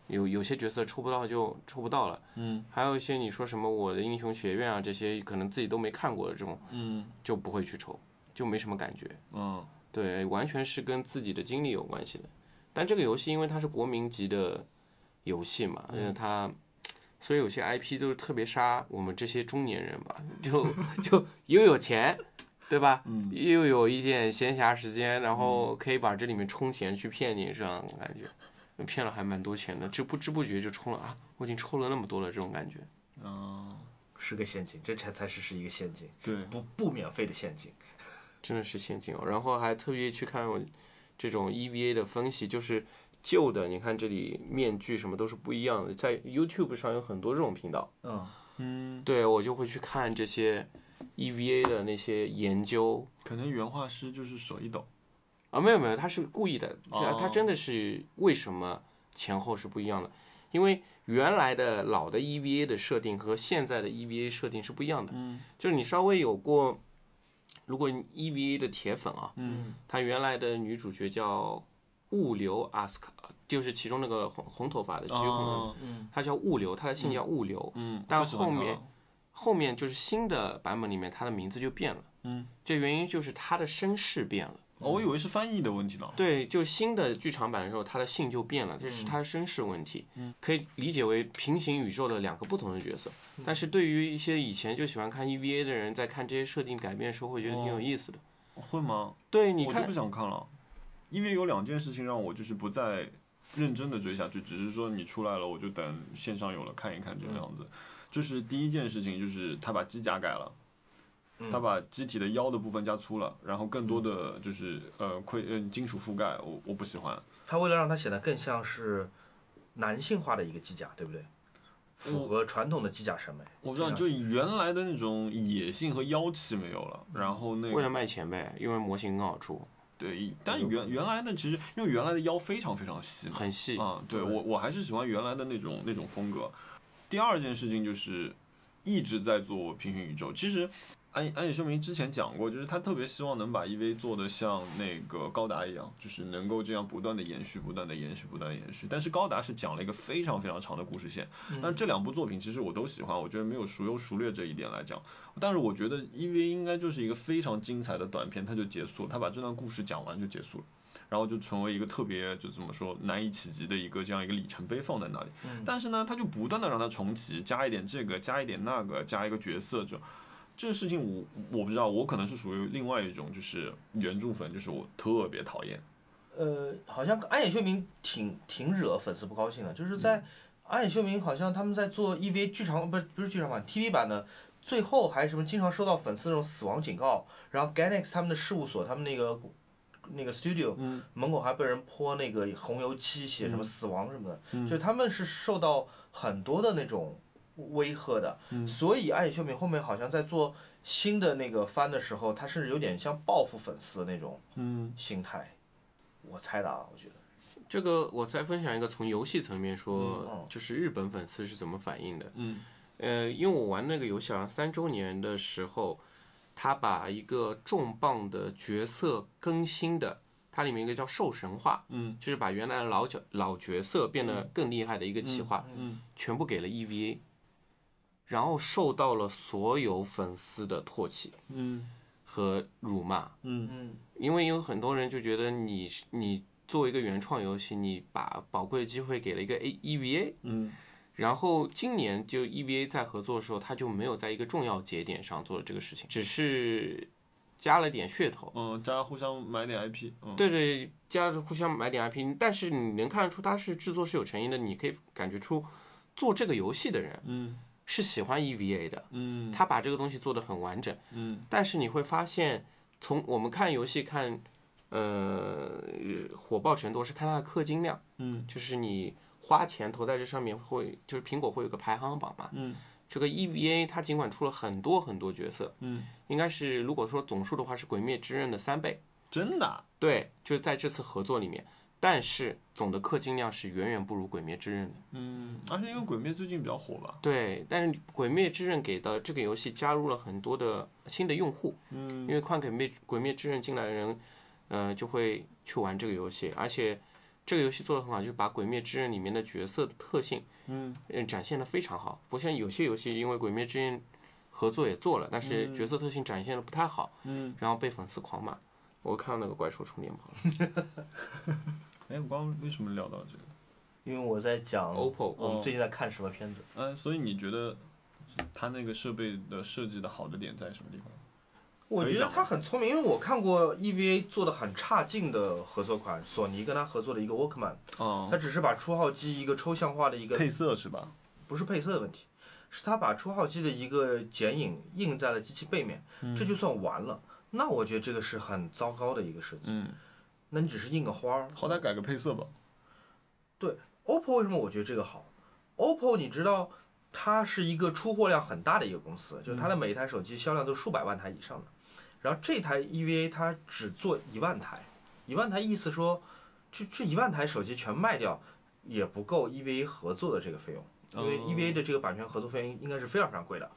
有有些角色抽不到就抽不到了，嗯还有一些你说什么我的英雄学院啊这些可能自己都没看过的这种嗯就不会去抽，就没什么感觉。嗯对，完全是跟自己的经历有关系的。但这个游戏因为它是国民级的游戏嘛，因为它，所以有些 IP 都是特别杀我们这些中年人吧，就就又有钱，对吧？嗯又有一点闲暇时间，然后可以把这里面充钱去骗你，这样感觉，骗了还蛮多钱的，这不知不觉就充了啊，我已经抽了那么多了，这种感觉。哦，是个陷阱，这才才是是一个陷阱，对，不不免费的陷阱。真的是陷阱哦。然后还特别去看我这种 EVA 的分析，就是旧的，你看这里面具什么都是不一样的，在 YouTube 上有很多这种频道，嗯，嗯，对我就会去看这些 EVA 的那些研究。可能原画师就是手一抖。啊，没有没有，他是故意的，哦他真的是为什么前后是不一样的？因为原来的老的 EVA 的设定和现在的 EVA 设定是不一样的，嗯。就是你稍微有过，如果你 EVA 的铁粉啊，嗯。他原来的女主角叫物流 a s k，就是其中那个红红头发的橘红的，哦她叫物流，他的姓叫物流。嗯，但后面后面就是新的版本里面，他的名字就变了。嗯，这原因就是他的身世变了。哦，我以为是翻译的问题呢。对，就新的剧场版的时候，他的姓就变了，这是他的身世问题。嗯，可以理解为平行宇宙的两个不同的角色。但是对于一些以前就喜欢看 EVA 的人，在看这些设定改变的时候，会觉得挺有意思的。会吗？对，你看我就不想看了，因为有两件事情让我就是不再认真的追下去，只是说你出来了，我就等线上有了看一看这个样子。就是第一件事情就是他把机甲改了。他把机体的腰的部分加粗了，然后更多的就是呃盔呃金属覆盖，我我不喜欢。他为了让它显得更像是男性化的一个机甲，对不对？符合传统的机甲审美。我不知道，就原来的那种野性和妖气没有了，然后那个为了卖钱呗，因为模型更好出，对，但原原来的其实因为原来的腰非常非常细嘛，很细。啊，对我我还是喜欢原来的那种那种风格。第二件事情就是一直在做平行宇宙，其实。安安野秀明之前讲过，就是他特别希望能把 EV 做的像那个高达一样，就是能够这样不断的延续、不断的延续、不断的延续。但是高达是讲了一个非常非常长的故事线，但这两部作品其实我都喜欢，我觉得没有孰优孰劣这一点来讲。但是我觉得 EV 应该就是一个非常精彩的短片，它就结束了，他把这段故事讲完就结束了，然后就成为一个特别就怎么说难以企及的一个这样一个里程碑放在那里。但是呢，他就不断的让它重启，加一点这个，加一点那个，加一个角色就。这个事情我我不知道，我可能是属于另外一种，就是原著粉，就是我特别讨厌。呃，好像安野秀明挺挺惹粉丝不高兴的，就是在安野秀明好像他们在做 EVA 剧场不是不是剧场版 TV 版的，最后还什么经常收到粉丝那种死亡警告，然后 Ganex 他们的事务所他们那个那个 studio 门口还被人泼那个红油漆，写什么死亡什么的，就是他们是受到很多的那种。威吓的，所以安野秀明后面好像在做新的那个番的时候，他甚至有点像报复粉丝的那种心态。我猜的啊，我觉得这个我再分享一个从游戏层面说，就是日本粉丝是怎么反应的。嗯，呃，因为我玩那个游戏好像三周年的时候，他把一个重磅的角色更新的，它里面一个叫兽神话，嗯，就是把原来的老角老角色变得更厉害的一个企划，嗯，全部给了 EVA。然后受到了所有粉丝的唾弃，嗯，和辱骂，嗯。嗯，因为有很多人就觉得你你作为一个原创游戏，你把宝贵的机会给了一个 A EVA，嗯，然后今年就 EVA 在合作的时候，他就没有在一个重要节点上做了这个事情，只是加了点噱头，嗯，加互相买点 IP，嗯，对对，加了互相买点 IP，但是你能看得出他是制作是有诚意的，你可以感觉出做这个游戏的人，嗯。是喜欢 EVA 的，嗯，他把这个东西做得很完整，嗯，但是你会发现，从我们看游戏看，呃，火爆程度是看它的氪金量，嗯，就是你花钱投在这上面会，就是苹果会有个排行榜嘛，嗯，这个 EVA 它尽管出了很多很多角色，嗯，应该是如果说总数的话是《鬼灭之刃》的三倍，真的，对，就是在这次合作里面。但是总的氪金量是远远不如《鬼灭之刃》的。嗯，而且因为《鬼灭》最近比较火吧。对，但是《鬼灭之刃》给的这个游戏加入了很多的新的用户。嗯。因为看《鬼灭》《鬼灭之刃》进来的人，呃，就会去玩这个游戏，而且这个游戏做的很好，就是把《鬼灭之刃》里面的角色的特性，嗯，展现的非常好。不像有些游戏，因为《鬼灭之刃》合作也做了，但是角色特性展现的不太好，嗯，然后被粉丝狂骂。我看到那个怪兽充电宝了。哎，我刚刚为什么聊到这个？因为我在讲 OPPO，我们最近在看什么片子？嗯，所以你觉得它那个设备的设计的好的点在什么地方？我觉得他很聪明，因为我看过 EVA 做的很差劲的合作款，索尼跟他合作的一个 Walkman，哦，它只是把初号机一个抽象化的一个配色是吧？不是配色的问题，是他把初号机的一个剪影印在了机器背面，这就算完了。那我觉得这个是很糟糕的一个设计。嗯。那你只是印个花儿，好歹改个配色吧。对，OPPO 为什么我觉得这个好？OPPO 你知道，它是一个出货量很大的一个公司，就是它的每一台手机销量都数百万台以上的。然后这台 EVA 它只做一万台，一万台意思说，这这一万台手机全卖掉也不够 EVA 合作的这个费用，因为 EVA 的这个版权合作费用应该是非常非常贵的，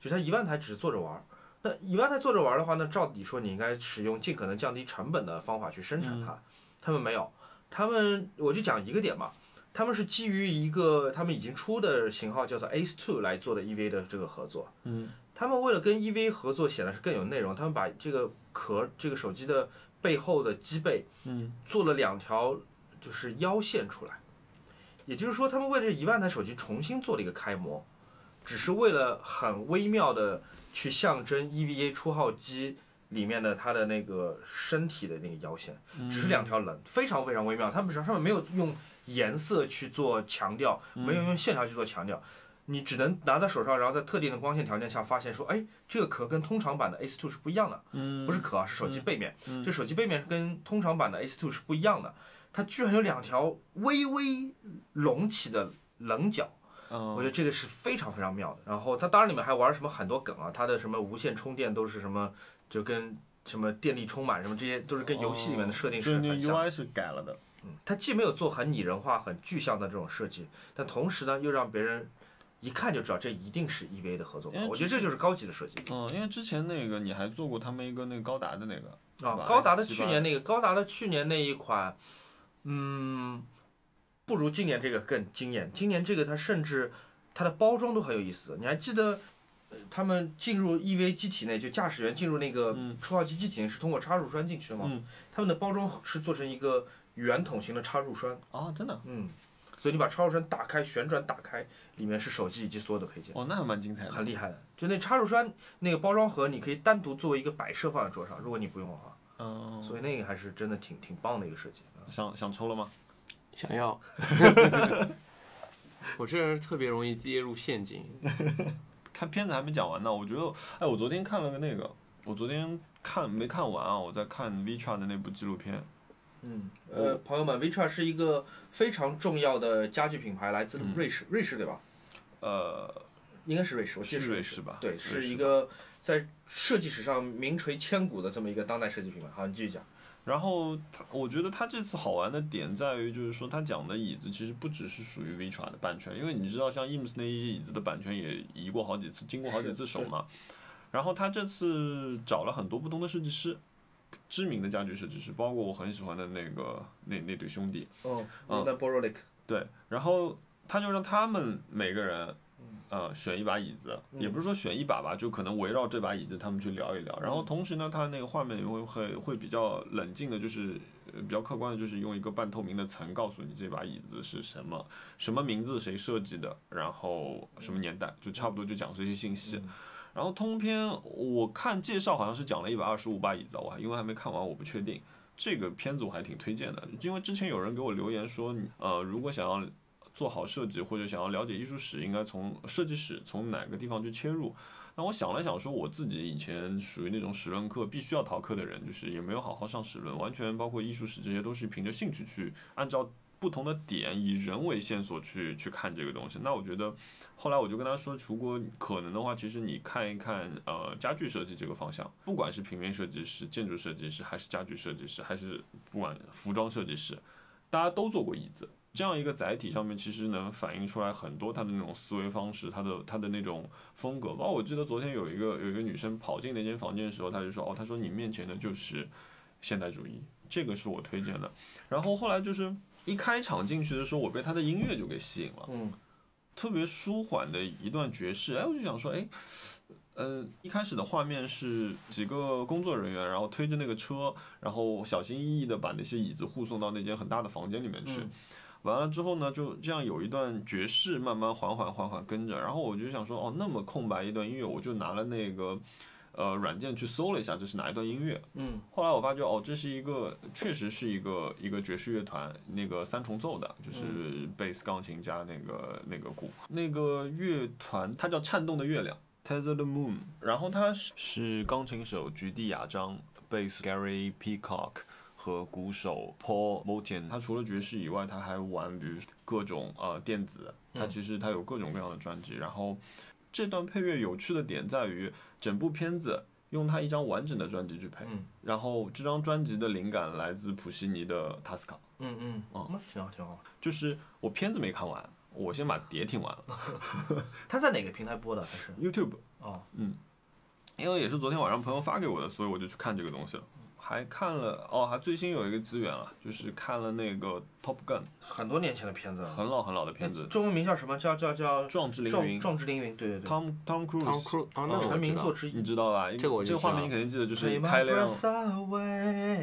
就它一万台只是做着玩儿。那一万台做着玩的话，那照理说你应该使用尽可能降低成本的方法去生产它。他们没有，他们我就讲一个点嘛，他们是基于一个他们已经出的型号叫做 Ace Two 来做的 EVA 的这个合作。嗯。他们为了跟 EVA 合作显得是更有内容，他们把这个壳这个手机的背后的机背，嗯，做了两条就是腰线出来，也就是说他们为这一万台手机重新做了一个开模，只是为了很微妙的。去象征 EVA 初号机里面的它的那个身体的那个腰线，只是两条棱，非常非常微妙。他们上上面没有用颜色去做强调，没有用线条去做强调，你只能拿在手上，然后在特定的光线条件下发现说，哎，这个壳跟通常版的 a c e Two 是不一样的，不是壳啊，是手机背面，这手机背面跟通常版的 a c e Two 是不一样的，它居然有两条微微隆起的棱角。嗯，我觉得这个是非常非常妙的。然后它当然里面还玩什么很多梗啊，它的什么无线充电都是什么，就跟什么电力充满什么这些都是跟游戏里面的设定是很像。UI 是改了的。它既没有做很拟人化、很具象的这种设计，但同时呢又让别人一看就知道这一定是 EVA 的合作我觉得这就是高级的设计嗯，因为之前那个你还做过他们一个那个高达的那个，啊高达的去年那个高达的去年那一款，嗯，不如今年这个更惊艳。今年这个它甚至它的包装都很有意思。你还记得？呃他们进入 EVA 机体内，就驾驶员进入那个嗯初号机机体内是通过插入栓进去的吗？嗯他们的包装是做成一个圆筒形的插入栓，啊，真的，嗯，所以你把插入栓打开，旋转打开，里面是手机以及所有的配件，哦，那还蛮精彩的。很厉害的。就那插入栓那个包装盒，你可以单独作为一个摆设放在桌上，如果你不用的话，嗯，所以那个还是真的挺挺棒的一个设计。想想抽了吗？想要。我这人特别容易跌入陷阱。看片子还没讲完呢，我觉得，哎，我昨天看了个那个，我昨天看没看完啊？我在看 Vitra 的那部纪录片。嗯，呃，朋友们，Vitra 是一个非常重要的家具品牌，来自瑞士，瑞士对吧？呃，应该是瑞士，我记得是是瑞士吧对，是一个在设计史上名垂千古的这么一个当代设计品牌。好，你继续讲。然后他，我觉得他这次好玩的点在于，就是说他讲的椅子其实不只是属于 Vitra 的版权，因为你知道，像 IMS 那些椅子的版权也移过好几次，经过好几次手嘛。然后他这次找了很多不同的设计师，知名的家具设计师，包括我很喜欢的那个那那对兄弟，对，然后他就让他们每个人，呃，选一把椅子，也不是说选一把吧，就可能围绕这把椅子他们去聊一聊。然后同时呢，他那个画面也会会会比较冷静的，就是呃比较客观的，就是用一个半透明的层告诉你这把椅子是什么，什么名字，谁设计的，然后什么年代，就差不多就讲这些信息。然后通篇我看介绍好像是讲了一百二十五把椅子，我还因为还没看完，我不确定。这个片子我还挺推荐的，因为之前有人给我留言说，呃，如果想要做好设计或者想要了解艺术史，应该从设计史从哪个地方去切入。那我想了想，说我自己以前属于那种史论课必须要逃课的人，就是也没有好好上史论，完全包括艺术史这些都是凭着兴趣去按照不同的点以人为线索去去看这个东西。那我觉得后来我就跟他说，如果可能的话，其实你看一看呃家具设计这个方向，不管是平面设计师、建筑设计师，还是家具设计师，还是不管服装设计师，大家都做过椅子。这样一个载体上面，其实能反映出来很多他的那种思维方式，他的他的那种风格。包括我记得昨天有一个有一个女生跑进那间房间的时候，她就说：“哦，她说你面前的就是现代主义，这个是我推荐的。”然后后来就是一开场进去的时候，我被他的音乐就给吸引了，嗯特别舒缓的一段爵士。哎，我就想说，哎。呃，一开始的画面是几个工作人员，然后推着那个车，然后小心翼翼的把那些椅子护送到那间很大的房间里面去。嗯完了之后呢，就这样有一段爵士慢慢缓缓缓缓跟着，然后我就想说，哦，那么空白一段音乐，我就拿了那个呃软件去搜了一下，这是哪一段音乐。嗯后来我发觉，哦，这是一个确实是一个一个爵士乐团，那个三重奏的，就是贝斯、钢琴加那个那个鼓。那个乐团它叫颤动的月亮 （Tether the Moon），然后它是是钢琴手菊地雅章、贝斯 Gary Peacock。和鼓手 Paul Motian，他除了爵士以外，他还玩比如各种呃电子，他其实他有各种各样的专辑。然后这段配乐有趣的点在于，整部片子用他一张完整的专辑去配，嗯然后这张专辑的灵感来自普西尼的《塔斯卡》，嗯嗯，哦那挺好挺好。就是我片子没看完，我先把碟听完了 他在哪个平台播的？还是，YouTube，哦，因为也是昨天晚上朋友发给我的，所以我就去看这个东西了。还看了哦，还最新有一个资源啊，就是看了那个《Top Gun》，很多年前的片子。很老很老的片子，中文名叫什么？叫叫叫《壮志凌云》壮志凌云。对对对。，Tom Tom 汤 Cruise，库啊，那嗯我成名作之一你。知道吧？这个我这个画面你肯定记得，就是开辆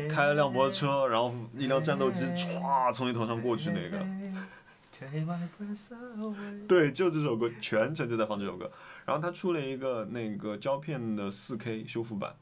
开了辆摩托车，然后一辆战斗机歘从你头上过去那个。Take my breath away 对，就这首歌，全程就在放这首歌。然后他出了一个那个胶片的 4K 修复版。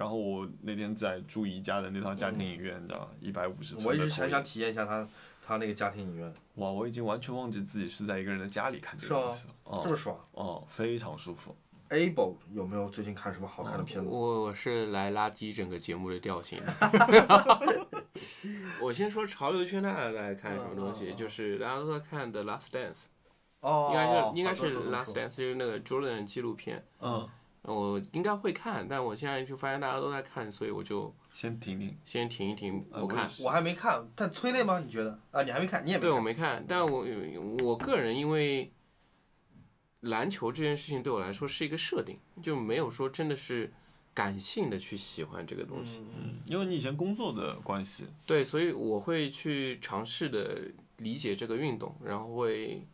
然后我那天在住宜家的那套家庭影院，你知道吗？一百五十寸我一直很想体验一下他他那个家庭影院，哇，我已经完全忘记自己是在一个人的家里看这个东西了。哦这么爽。哦，非常舒服。Able 有没有最近看什么好看的片子？我我是来拉低整个节目的调性的。我先说潮流圈大家在看什么东西，就是大家都在看《The Last Dance》，哦，应该是应该是 Last Dance 就是那个 Jordan 纪录片，嗯，我应该会看，但我现在就发现大家都在看，所以我就先停停。先停一停呃不看。我我还没看，但催泪吗？你觉得？啊，你还没看，你也没对，我看。没看，但我我个人因为篮球这件事情对我来说是一个设定，就没有说真的是感性的去喜欢这个东西。嗯因为你以前工作的关系，对，所以我会去尝试的理解这个运动，然后会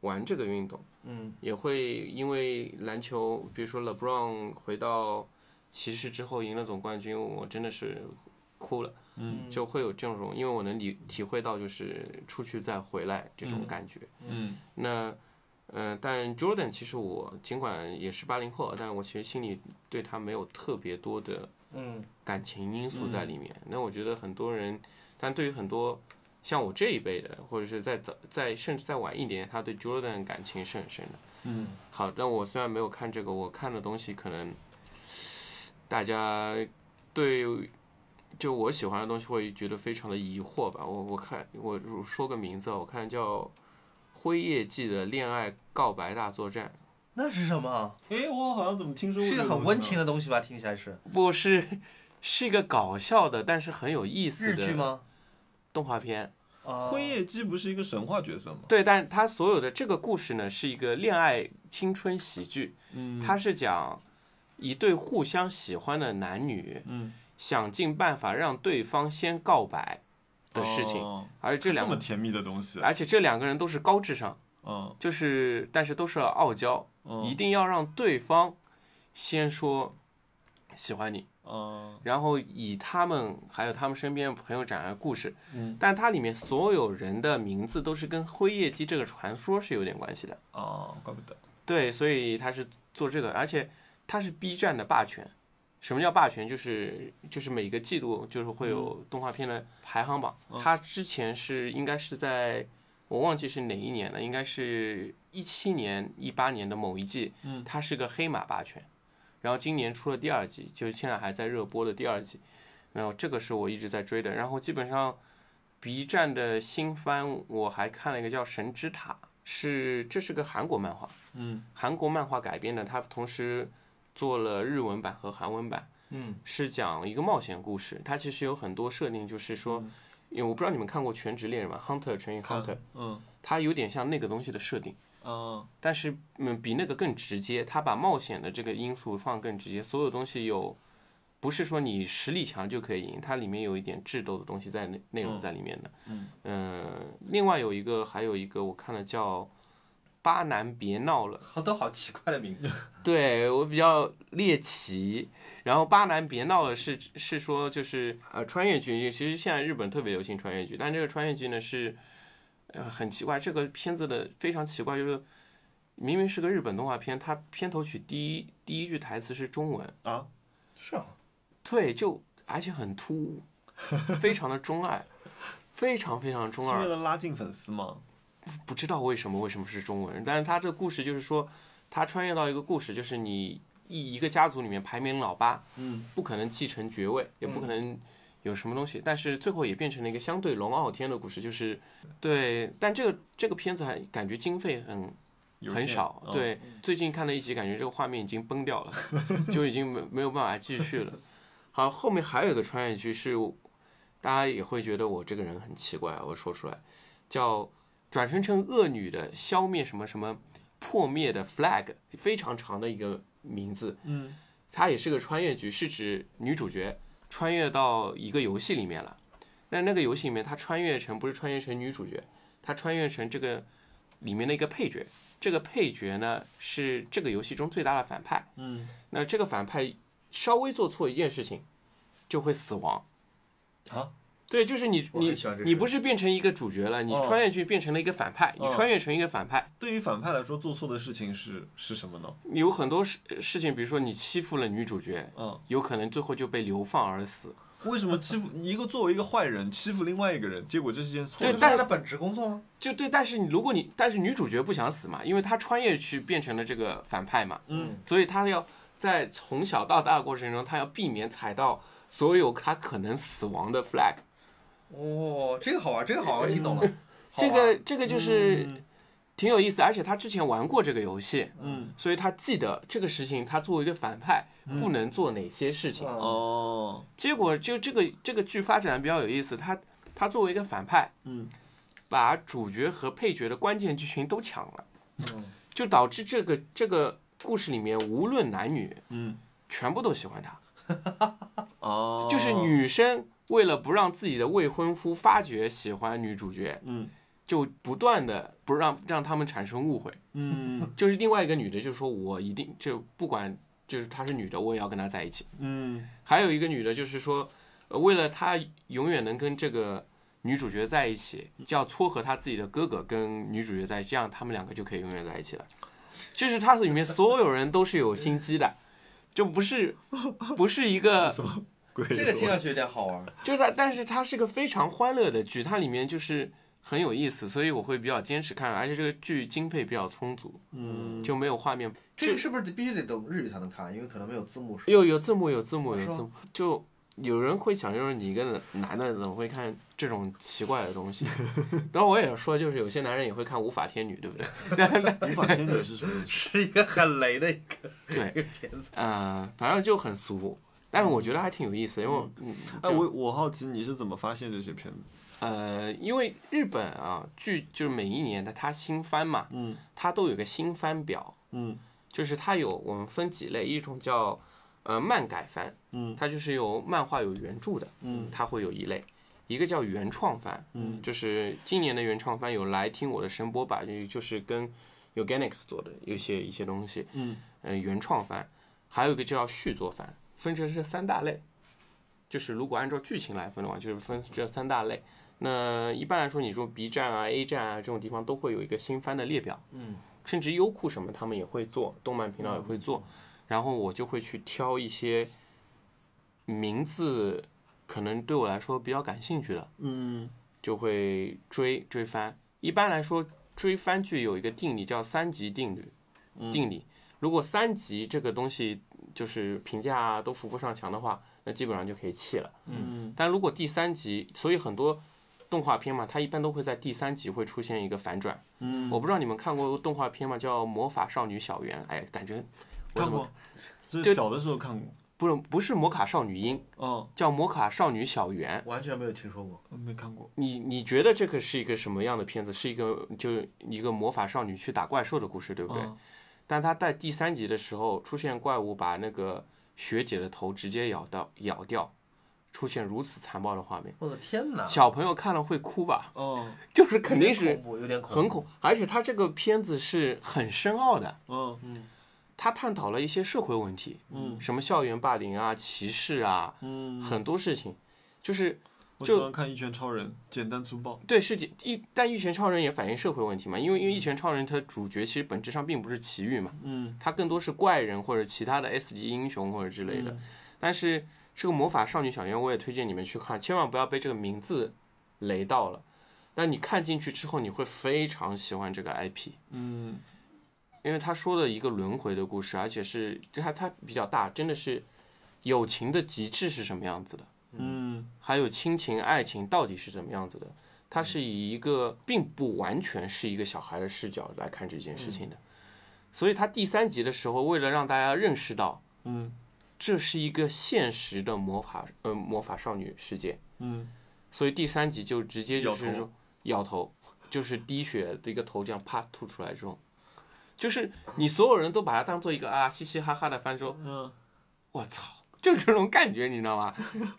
玩这个运动，嗯。也会因为篮球，比如说 LeBron 回到骑士之后赢了总冠军，我真的是哭了，嗯。就会有这种，因为我能理体会到就是出去再回来这种嗯感觉。嗯。那，呃，但 Jordan 其实我尽管也是八零后，但我其实心里对他没有特别多的嗯。感情因素在里面。那我觉得很多人，但对于很多像我这一辈的，或者是再早再甚至再晚一点，他对 Jordan 感情是很深的。嗯好，但我虽然没有看这个，我看的东西可能大家对就我喜欢的东西会觉得非常的疑惑吧。我我看我说个名字，我看叫《辉夜记的恋爱告白大作战那是什么？哎，我好像怎么听说过是一个很温情的东西吧？听起来是》，不是是一个搞笑的，但是很有意思的日剧吗？动画片。啊辉夜姬不是一个神话角色吗？对，但它所有的这个故事呢，是一个恋爱青春喜剧，嗯，它是讲一对互相喜欢的男女，嗯。想尽办法让对方先告白的事情，哦。而这两这么甜蜜的东西，而且这两个人都是高智商，嗯。就是但是都是傲娇，嗯。一定要让对方先说喜欢你，嗯然后以他们还有他们身边的朋友展开故事，嗯但它里面所有人的名字都是跟辉夜姬这个传说是有点关系的。哦，怪不得，对，所以他是做这个，而且他是 B 站的霸权。什么叫霸权？就是就是每个季度就是会有动画片的排行榜。他之前是应该是在我忘记是哪一年了，应该是一七年、一八年的某一季，嗯他是个黑马霸权。然后今年出了第二季，就是现在还在热播的第二季。然后这个是我一直在追的。然后基本上 B 站的新番我还看了一个叫《神之塔》，是这是个韩国漫画。嗯韩国漫画改编的，它同时做了日文版和韩文版，嗯是讲一个冒险故事。它其实有很多设定，就是说，因为我不知道你们看过《全职猎人》吗？Hunter 乘以 Hunter，嗯它有点像那个东西的设定，嗯但是嗯比那个更直接，他把冒险的这个因素放更直接，所有东西有。不是说你实力强就可以赢，它里面有一点智斗的东西在内内容在里面的。嗯呃另外有一个还有一个我看了叫《巴南别闹了》，好多好奇怪的名字。对我比较猎奇，然后巴南别闹了是是说就是呃穿越剧，其实现在日本特别流行穿越剧，但这个穿越剧呢是呃很奇怪，这个片子的非常奇怪，就是明明是个日本动画片，它片头曲第一第一句台词是中文，啊，是啊，对，就而且很突兀，非常的中二，非常非常中二是为，了拉近粉丝吗？不知道为什么为什么是中文，但是他这个故事就是说，他穿越到一个故事，就是你一一个家族里面排名老八，嗯，不可能继承爵位，也不可能有什么东西，但是最后也变成了一个相对龙傲天的故事，就是对，但这个这个片子还感觉经费很很少，嗯对，最近看了一集，感觉这个画面已经崩掉了，就已经没没有办法继续了。好，后面还有一个穿越剧是，大家也会觉得我这个人很奇怪，我说出来，叫转生成恶女的消灭什么什么破灭的 flag，非常长的一个名字。嗯它也是个穿越剧，是指女主角穿越到一个游戏里面了。那那个游戏里面，他穿越成不是穿越成女主角，他穿越成这个里面的一个配角。这个配角呢是这个游戏中最大的反派。嗯那这个反派稍微做错一件事情，就会死亡。啊，对，就是你你你不是变成一个主角了，你哦穿越去变成了一个反派，你哦穿越成一个反派，对于反派来说，做错的事情是是什么呢？有很多事事情，比如说你欺负了女主角，嗯，有可能最后就被流放而死。为什么欺负一个作为一个坏人欺负另外一个人，结果这是件错对的事？这是他本职工作吗？就对，但是你如果你但是女主角不想死嘛，因为她穿越去变成了这个反派嘛，嗯，所以她要在从小到大的过程中，她要避免踩到所有她可能死亡的 flag。哦，这个好玩，这个好玩，我听懂了。好 这个这个就是嗯。挺有意思，而且他之前玩过这个游戏，嗯，所以他记得这个事情，他作为一个反派不能做哪些事情。嗯。哦，结果就这个这个剧发展的比较有意思，他他作为一个反派，嗯，把主角和配角的关键剧情都抢了，嗯。就导致这个这个故事里面无论男女嗯，全部都喜欢他，哦，就是，女生为了不让自己的未婚夫发觉喜欢女主角，嗯就不断的不让让他们产生误会。嗯 就是另外一个女的就说我一定就不管就是她是女的，我也要跟她在一起。嗯还有一个女的，就是说，呃为了她永远能跟这个女主角在一起，就要撮合她自己的哥哥跟女主角在一起，这样他们两个就可以永远在一起了。就是它里面所有人都是有心机的，就不是不是一个，鬼这个听上去有点好玩。就是它，但是它是个非常欢乐的剧，它里面就是很有意思，所以我会比较坚持看，而且这个剧经费比较充足，嗯，就没有画面，这个是不是得必须得懂日语才能看？因为可能没有字幕。有有字幕，有字幕，有字幕。就有人会想，就是你一个男的怎么会看这种奇怪的东西？然后我也说，就是有些男人也会看《无法天女》，对不对？无法天女是什么？是一个很雷的一个对，一个片子。呃，反正就很俗，但是我觉得还挺有意思，因为我嗯，哎，我我好奇你是怎么发现这些片子？呃，因为日本啊剧就是每一年的它新番嘛，嗯。它都有个新番表，嗯。就是它有我们分几类，一种叫呃漫改番，嗯。它就是有漫画有原著的，嗯。它会有一类，一个叫原创番，嗯。就是今年的原创番有来听我的声波吧，就就是跟 Organics 做的一些一些东西，嗯。嗯、原创番，还有一个叫续作番，分成这三大类，就是如果按照剧情来分的话，就是分这三大类。那一般来说，你说 B 站啊、A 站啊这种地方都会有一个新番的列表，嗯，甚至优酷什么他们也会做，动漫频道也会做，然后我就会去挑一些名字可能对我来说比较感兴趣的，嗯就会追追番。一般来说，追番剧有一个定理叫三级定律，定理。如果三级这个东西就是评价啊都扶不上墙的话，那基本上就可以弃了。嗯但如果第三集，所以很多动画片嘛，它一般都会在第三集会出现一个反转。嗯，我不知道你们看过动画片吗？叫《魔法少女小圆》。哎，感觉我怎么看过，这就小的时候看过。不是不是魔卡少女樱，哦，叫魔卡少女小圆。完全没有听说过。没看过。你你觉得这个是一个什么样的片子？是一个就一个魔法少女去打怪兽的故事，对不对？嗯但他在第三集的时候出现怪物把那个学姐的头直接咬到咬掉，出现如此残暴的画面，我的天哪！小朋友看了会哭吧？哦，就是肯定是有点恐怖，有点恐怖。很恐，而且他这个片子是很深奥的，嗯他探讨了一些社会问题，嗯什么校园霸凌啊、歧视啊，嗯，很多事情，就是我就喜欢看《一拳超人》，简单粗暴。对，是一，但《一拳超人》也反映社会问题嘛，因为因为《一拳超人》它主角其实本质上并不是奇遇嘛，嗯他更多是怪人或者其他的 S 级英雄或者之类的。但是这个魔法少女小圆，我也推荐你们去看，千万不要被这个名字雷到了。但你看进去之后，你会非常喜欢这个 IP，嗯因为他说的一个轮回的故事，而且是就它它比较大，真的是友情的极致是什么样子的。嗯。还有亲情、爱情到底是怎么样子的？它是以一个并不完全是一个小孩的视角来看这件事情的，所以他第三集的时候，为了让大家认识到嗯。这是一个现实的魔法呃魔法少女世界，嗯。所以第三集就直接就是摇头。说摇头，就是滴血的一个头这样啪吐出来这种，就是你所有人都把它当做一个啊嘻嘻哈哈的翻说，嗯。我操，就这种感觉，你知道吗？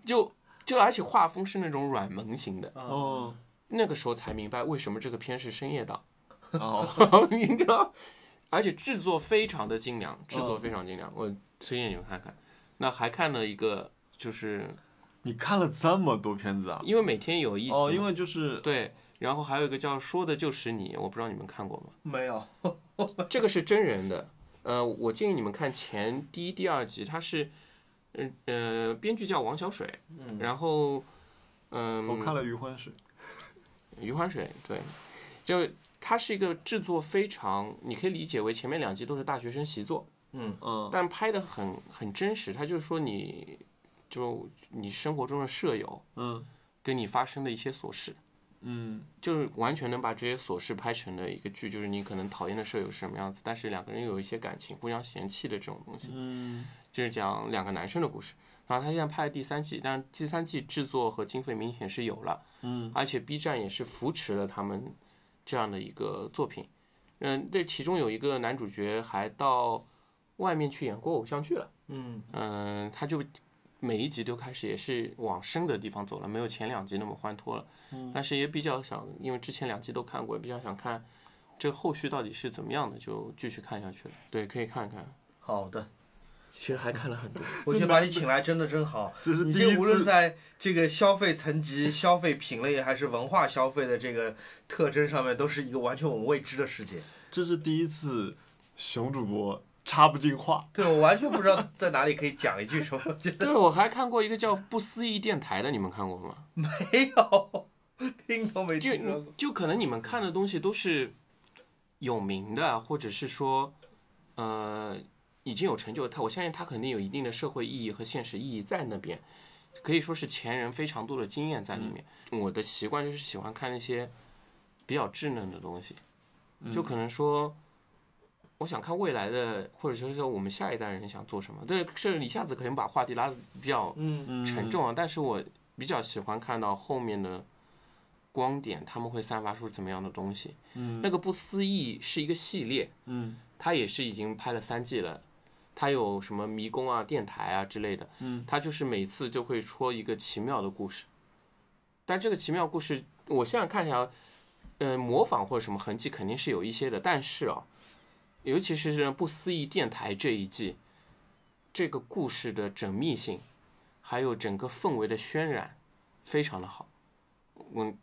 就就而且画风是那种软萌型的，哦那个时候才明白为什么这个片是深夜档，哦，你知道？而且制作非常的精良，制作非常精良，我推荐你们看看。那还看了一个，就是你看了这么多片子啊？因为每天有一集，哦，因为就是对，然后还有一个叫《说的就是你》，我不知道你们看过吗？没有。这个是真人的，呃，我建议你们看前第一、第二集，它是，嗯呃，编剧叫王小水，嗯。然后，嗯、我看了《余欢水》。余欢水，对，就它是一个制作非常，你可以理解为前面两集都是大学生习作，嗯嗯但拍的很很真实。它就是说你，就你生活中的舍友嗯。跟你发生的一些琐事，嗯。就是完全能把这些琐事拍成的一个剧，就是你可能讨厌的舍友是什么样子，但是两个人有一些感情，互相嫌弃的这种东西，嗯就是讲两个男生的故事。然后他现在拍了第三季，但是第三季制作和经费明显是有了，嗯而且 B 站也是扶持了他们这样的一个作品。嗯，这其中有一个男主角还到外面去演过偶像剧了。嗯嗯，他就每一集都开始也是往深的地方走了，没有前两集那么欢脱了。但是也比较想，因为之前两集都看过，也比较想看这后续到底是怎么样的，就继续看下去了。对，可以看看。好的，其实还看了很多。我觉得把你请来真的真好。这是第一你这无论，在这个消费层级、消费品类还是文化消费的这个特征上面，都是一个完全我们未知的世界。这是第一次熊主播插不进话。对我完全不知道在哪里可以讲一句什么，对，我还看过一个叫“不思议电台”的，你们看过吗？没有，听都没听说过。就可能你们看的东西都是有名的，或者是说，呃，已经有成就。他我相信他肯定有一定的社会意义和现实意义在那边，可以说是前人非常多的经验在里面。我的习惯就是喜欢看那些比较稚嫩的东西，就可能说。我想看未来的，或者说说我们下一代人想做什么。对，是一下子可能把话题拉的比较沉重啊，但是我比较喜欢看到后面的光点，他们会散发出怎么样的东西。嗯那个不思议是一个系列，嗯它也是已经拍了三季了。它有什么迷宫啊、电台啊之类的，嗯，它就是每次就会说一个奇妙的故事。但这个奇妙故事，我现在看起来，呃，模仿或者什么痕迹肯定是有一些的，但是啊，尤其是不思议电台这一季，这个故事的缜密性，还有整个氛围的渲染，非常的好。嗯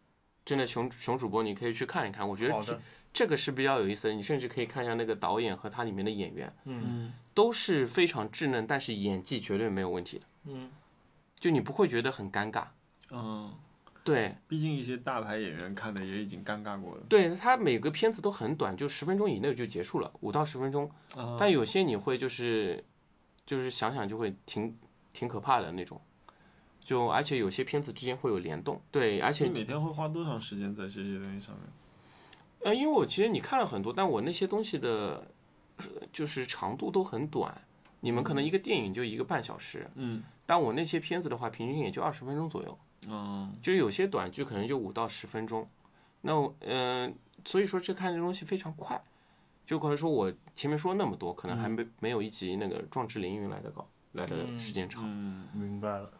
真的熊熊主播，你可以去看一看，我觉得这个是比较有意思的。你甚至可以看一下那个导演和他里面的演员，嗯都是非常稚嫩，但是演技绝对没有问题的，嗯，就你不会觉得很尴尬。嗯，对，毕竟一些大牌演员看的也已经尴尬过了。对他每个片子都很短，就十分钟以内就结束了，五到十分钟。啊但有些你会就是就是想想就会挺挺可怕的那种，就而且有些片子之间会有联动。对，而且你每天会花多长时间在这些东西上面？呃，因为我其实你看了很多，但我那些东西的，呃就是长度都很短。你们可能一个电影就一个半小时，嗯但我那些片子的话，平均也就二十分钟左右。嗯就是有些短剧可能就五到十分钟，那我嗯、所以说这看这东西非常快，就可能说我前面说那么多，可能还没没有一集那个《壮志凌云》来的高，来的时间长，嗯，明白了。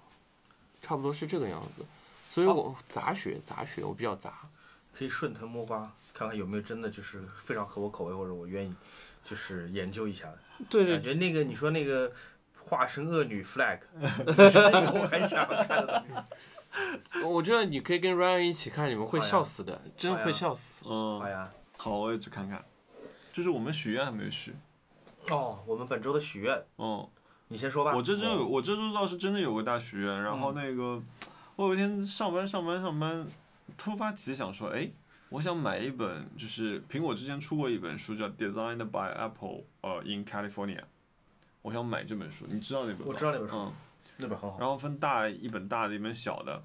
差不多是这个样子。所以我杂学杂学我比较杂，可以顺藤摸瓜，看看有没有真的就是非常合我口味，或者我愿意就是研究一下的。对感觉那个你说那个化身恶女 flag，我很想看的东西。我觉得你可以跟 Ryan 一起看，你们会笑死的，真的会笑死。嗯，好呀，好，我也去看看。就是我们许愿还没有许。哦，我们本周的许愿，嗯，你先说吧。我这周我这周倒是真的有个大许愿，然后那个，我有一天上班上班上班，突发奇想说，哎，我想买一本，就是苹果之前出过一本书叫《Designed by Apple》，呃，in California，我想买这本书，你知道那本吗？我知道那本书嗯，那本很好。然后分大一本大的，一本小的。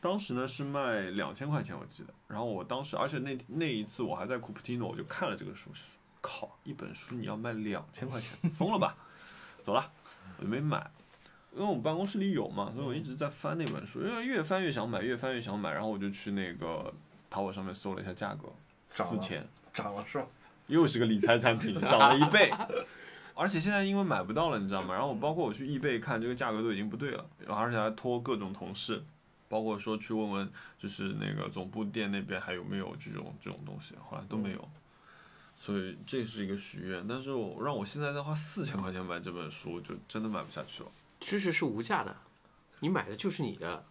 当时呢是卖两千块钱，我记得。然后我当时，而且那那一次我还在库普提诺，我就看了这个书，是靠，一本书你要卖两千块钱，疯了吧？走了，我就没买，因为我们办公室里有嘛，所以我一直在翻那本书，因为越翻越想买，越翻越想买，然后我就去那个淘宝上面搜了一下价格，涨了四千，涨了是吧？又是个理财产品，涨了一倍。而且现在因为买不到了，你知道吗？然后我包括我去易贝看，这个价格都已经不对了，然后而且还托各种同事，包括说去问问，就是那个总部店那边还有没有这种这种东西，后来都没有。所以这是一个许愿，但是我让我现在再花四千块钱买这本书，就真的买不下去了。知识是无价的，你买的就是你的，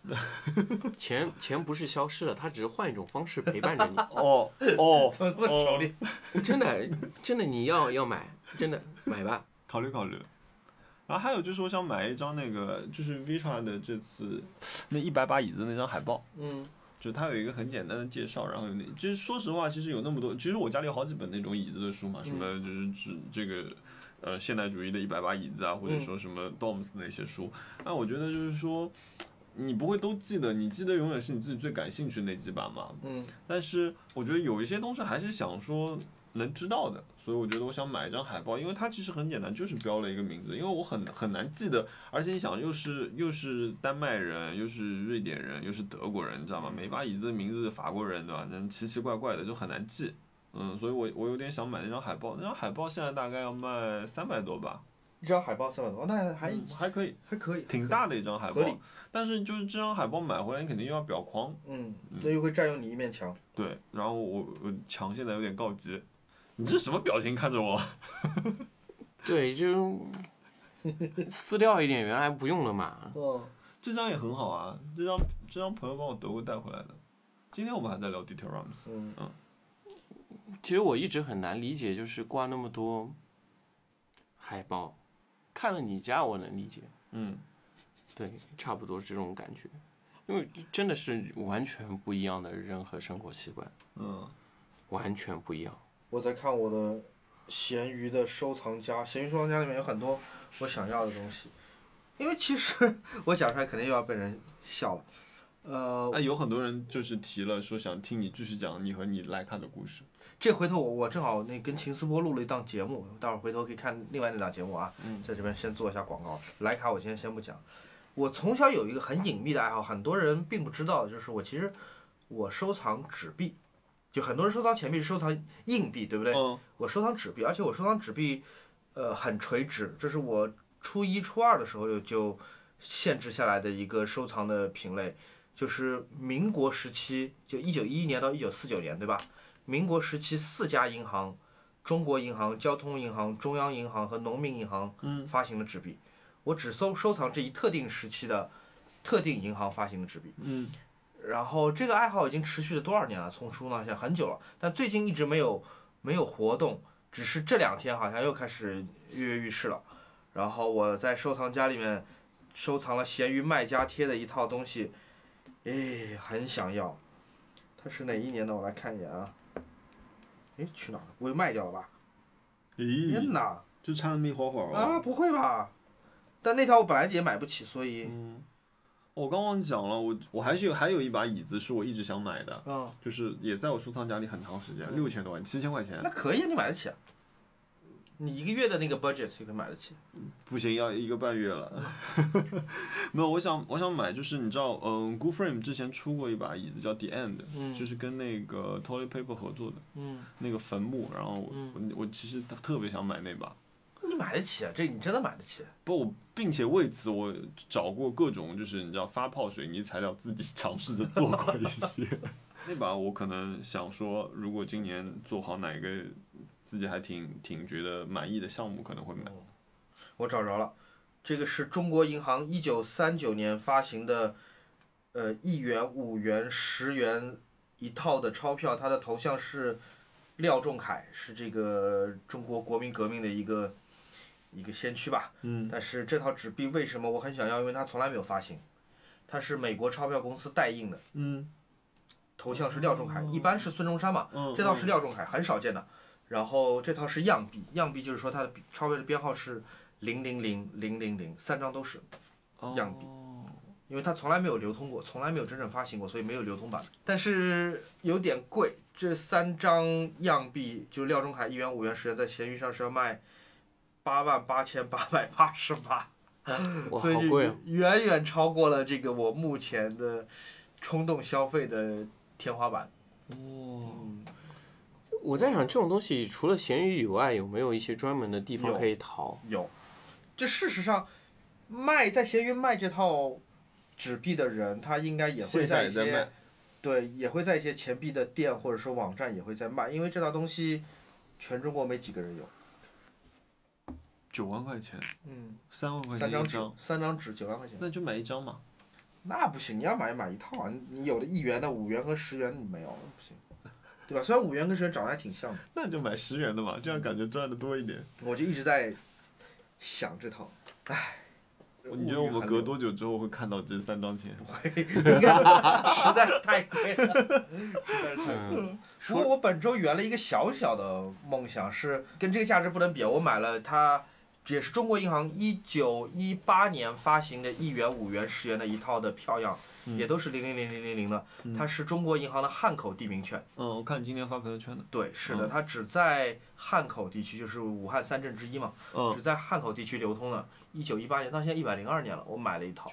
钱钱不是消失了，它只是换一种方式陪伴着你。哦哦，怎么这么熟练？真的真的你要要买，真的买吧。考虑考虑。然后还有就是我想买一张那个就是 Vitra 的这次那一百把椅子那张海报。嗯，就它有一个很简单的介绍，然后有那，就是说实话，其实有那么多，其实我家里有好几本那种椅子的书嘛，什么就是指这个，呃，现代主义的一百把椅子啊，或者说什么 Doms 的那些书，那我觉得就是说，你不会都记得，你记得永远是你自己最感兴趣的那几把嘛。嗯，但是我觉得有一些东西还是想说能知道的，所以我觉得我想买一张海报，因为它其实很简单，就是标了一个名字，因为我很很难记得，而且你想又是又是丹麦人，又是瑞典人，又是德国人，你知道吗？每把椅子的名字法国人对吧？那奇奇怪怪的就很难记。嗯，所以我我有点想买那张海报，那张海报现在大概要卖三百多吧，一张海报三百多，那还嗯还可以，还可以，挺大的一张海报。但是就是这张海报买回来，你肯定又要裱框，嗯，那又会占用你一面墙。对，然后我我墙现在有点告急，你这什么表情看着我？对，就撕掉一点，原来不用了嘛。嗯，这张也很好啊，这张这张朋友帮我德国带回来的。今天我们还在聊 Dieter Rams，嗯其实我一直很难理解，就是挂那么多海报，看了你家我能理解，嗯，对，差不多是这种感觉，因为真的是完全不一样的人和生活习惯，嗯，完全不一样。我在看我的闲鱼的收藏夹，闲鱼收藏夹里面有很多我想要的东西，因为其实我讲出来肯定又要被人笑了。呃，哎，有很多人就是提了说想听你继续讲你和你莱卡的故事。这回头我我正好那跟秦思波录了一档节目，待会儿回头可以看另外那档节目啊。嗯在这边先做一下广告。徕卡我今天先不讲。我从小有一个很隐秘的爱好，很多人并不知道，就是我其实我收藏纸币，就很多人收藏钱币是收藏硬币，对不对？嗯我收藏纸币，而且我收藏纸币，呃，很垂直，这是我初一、初二的时候就就限制下来的一个收藏的品类，就是民国时期，就一九一一年到一九四九年，对吧？民国时期四家银行，中国银行、交通银行、中央银行和农民银行嗯发行的纸币，我只收收藏这一特定时期的特定银行发行的纸币。嗯然后这个爱好已经持续了多少年了？从书呢，现在很久了，但最近一直没有没有活动，只是这两天好像又开始跃跃欲试了。然后我在收藏夹里面收藏了闲鱼卖家贴的一套东西，哎，很想要。它是哪一年的？我来看一眼啊。哎，去哪儿了？不会卖掉了吧？天咦，哪！就差那么一会会儿啊，。不会吧？但那条我本来也买不起，所以，嗯，我刚忘记讲了，我我还是有还有一把椅子是我一直想买的，嗯，就是也在我收藏夹里很长时间，六千多万，七千块钱那，可以，你买得起啊。你一个月的那个 budget 就可以买得起。不行，要一个半月了。没有，我想我想买，就是你知道，嗯，Good Frame 之前出过一把椅子叫 The End，、嗯就是跟那个 Toilet Paper 合作的嗯，那个坟墓，然后我、我我其实特别想买那把。你买得起啊？这你真的买得起？不，我并且为此我找过各种就是你知道发泡水泥材料，自己尝试着做过一些。那把我可能想说，如果今年做好哪个自己还挺挺觉得满意的项目，可能会买。我找着了，这个是中国银行一九三九年发行的，呃，一元、五元、十元一套的钞票，它的头像是廖仲恺，是这个中国国民革命的一个一个先驱吧。嗯但是这套纸币为什么我很想要？因为它从来没有发行，它是美国钞票公司代印的，嗯头像是廖仲恺，一般是孙中山嘛。嗯，这套是廖仲恺，很少见的。然后这套是样币，样币就是说它的钞票的编号是零零零零零零，三张都是，样币哦因为它从来没有流通过，从来没有真正发行过，所以没有流通版。但是有点贵，这三张样币就是廖仲恺一元、五元、十元，在闲鱼上是要卖八万八千八百八十八，哇，所以！远远超过了这个我目前的冲动消费的天花板。哦，我在想，这种东西除了闲鱼以外，有没有一些专门的地方可以淘？有，这事实上，卖在闲鱼卖这套纸币的人，他应该也会在一些在，对，也会在一些钱币的店或者说网站也会在卖，因为这套东西全中国没几个人有。九万块钱，嗯，三万块钱三张纸，，三张纸九万块钱，那就买一张嘛。那不行，你要买买一套啊！你有的一元的、五元和十元你没有，不行，对吧？虽然五元跟十元长得还挺像的，那就买十元的嘛，这样感觉赚的多一点。我就一直在想这套，唉。你觉得我们隔多久之后会看到这三张钱？应该实在是太贵了，实在是太贵了。嗯，不过我本周圆了一个小小的梦想，是跟这个价值不能比。我买了它也是中国银行一九一八年发行的一元、五元、十元的一套的票样，也都是零零零零零零的。它是中国银行的汉口地名券。嗯，我看你今天发朋友圈的。对，是的，它只在汉口地区，就是武汉三镇之一嘛，嗯只，在汉口地区流通的。一九一八年到现在一百零二年了，我买了一套，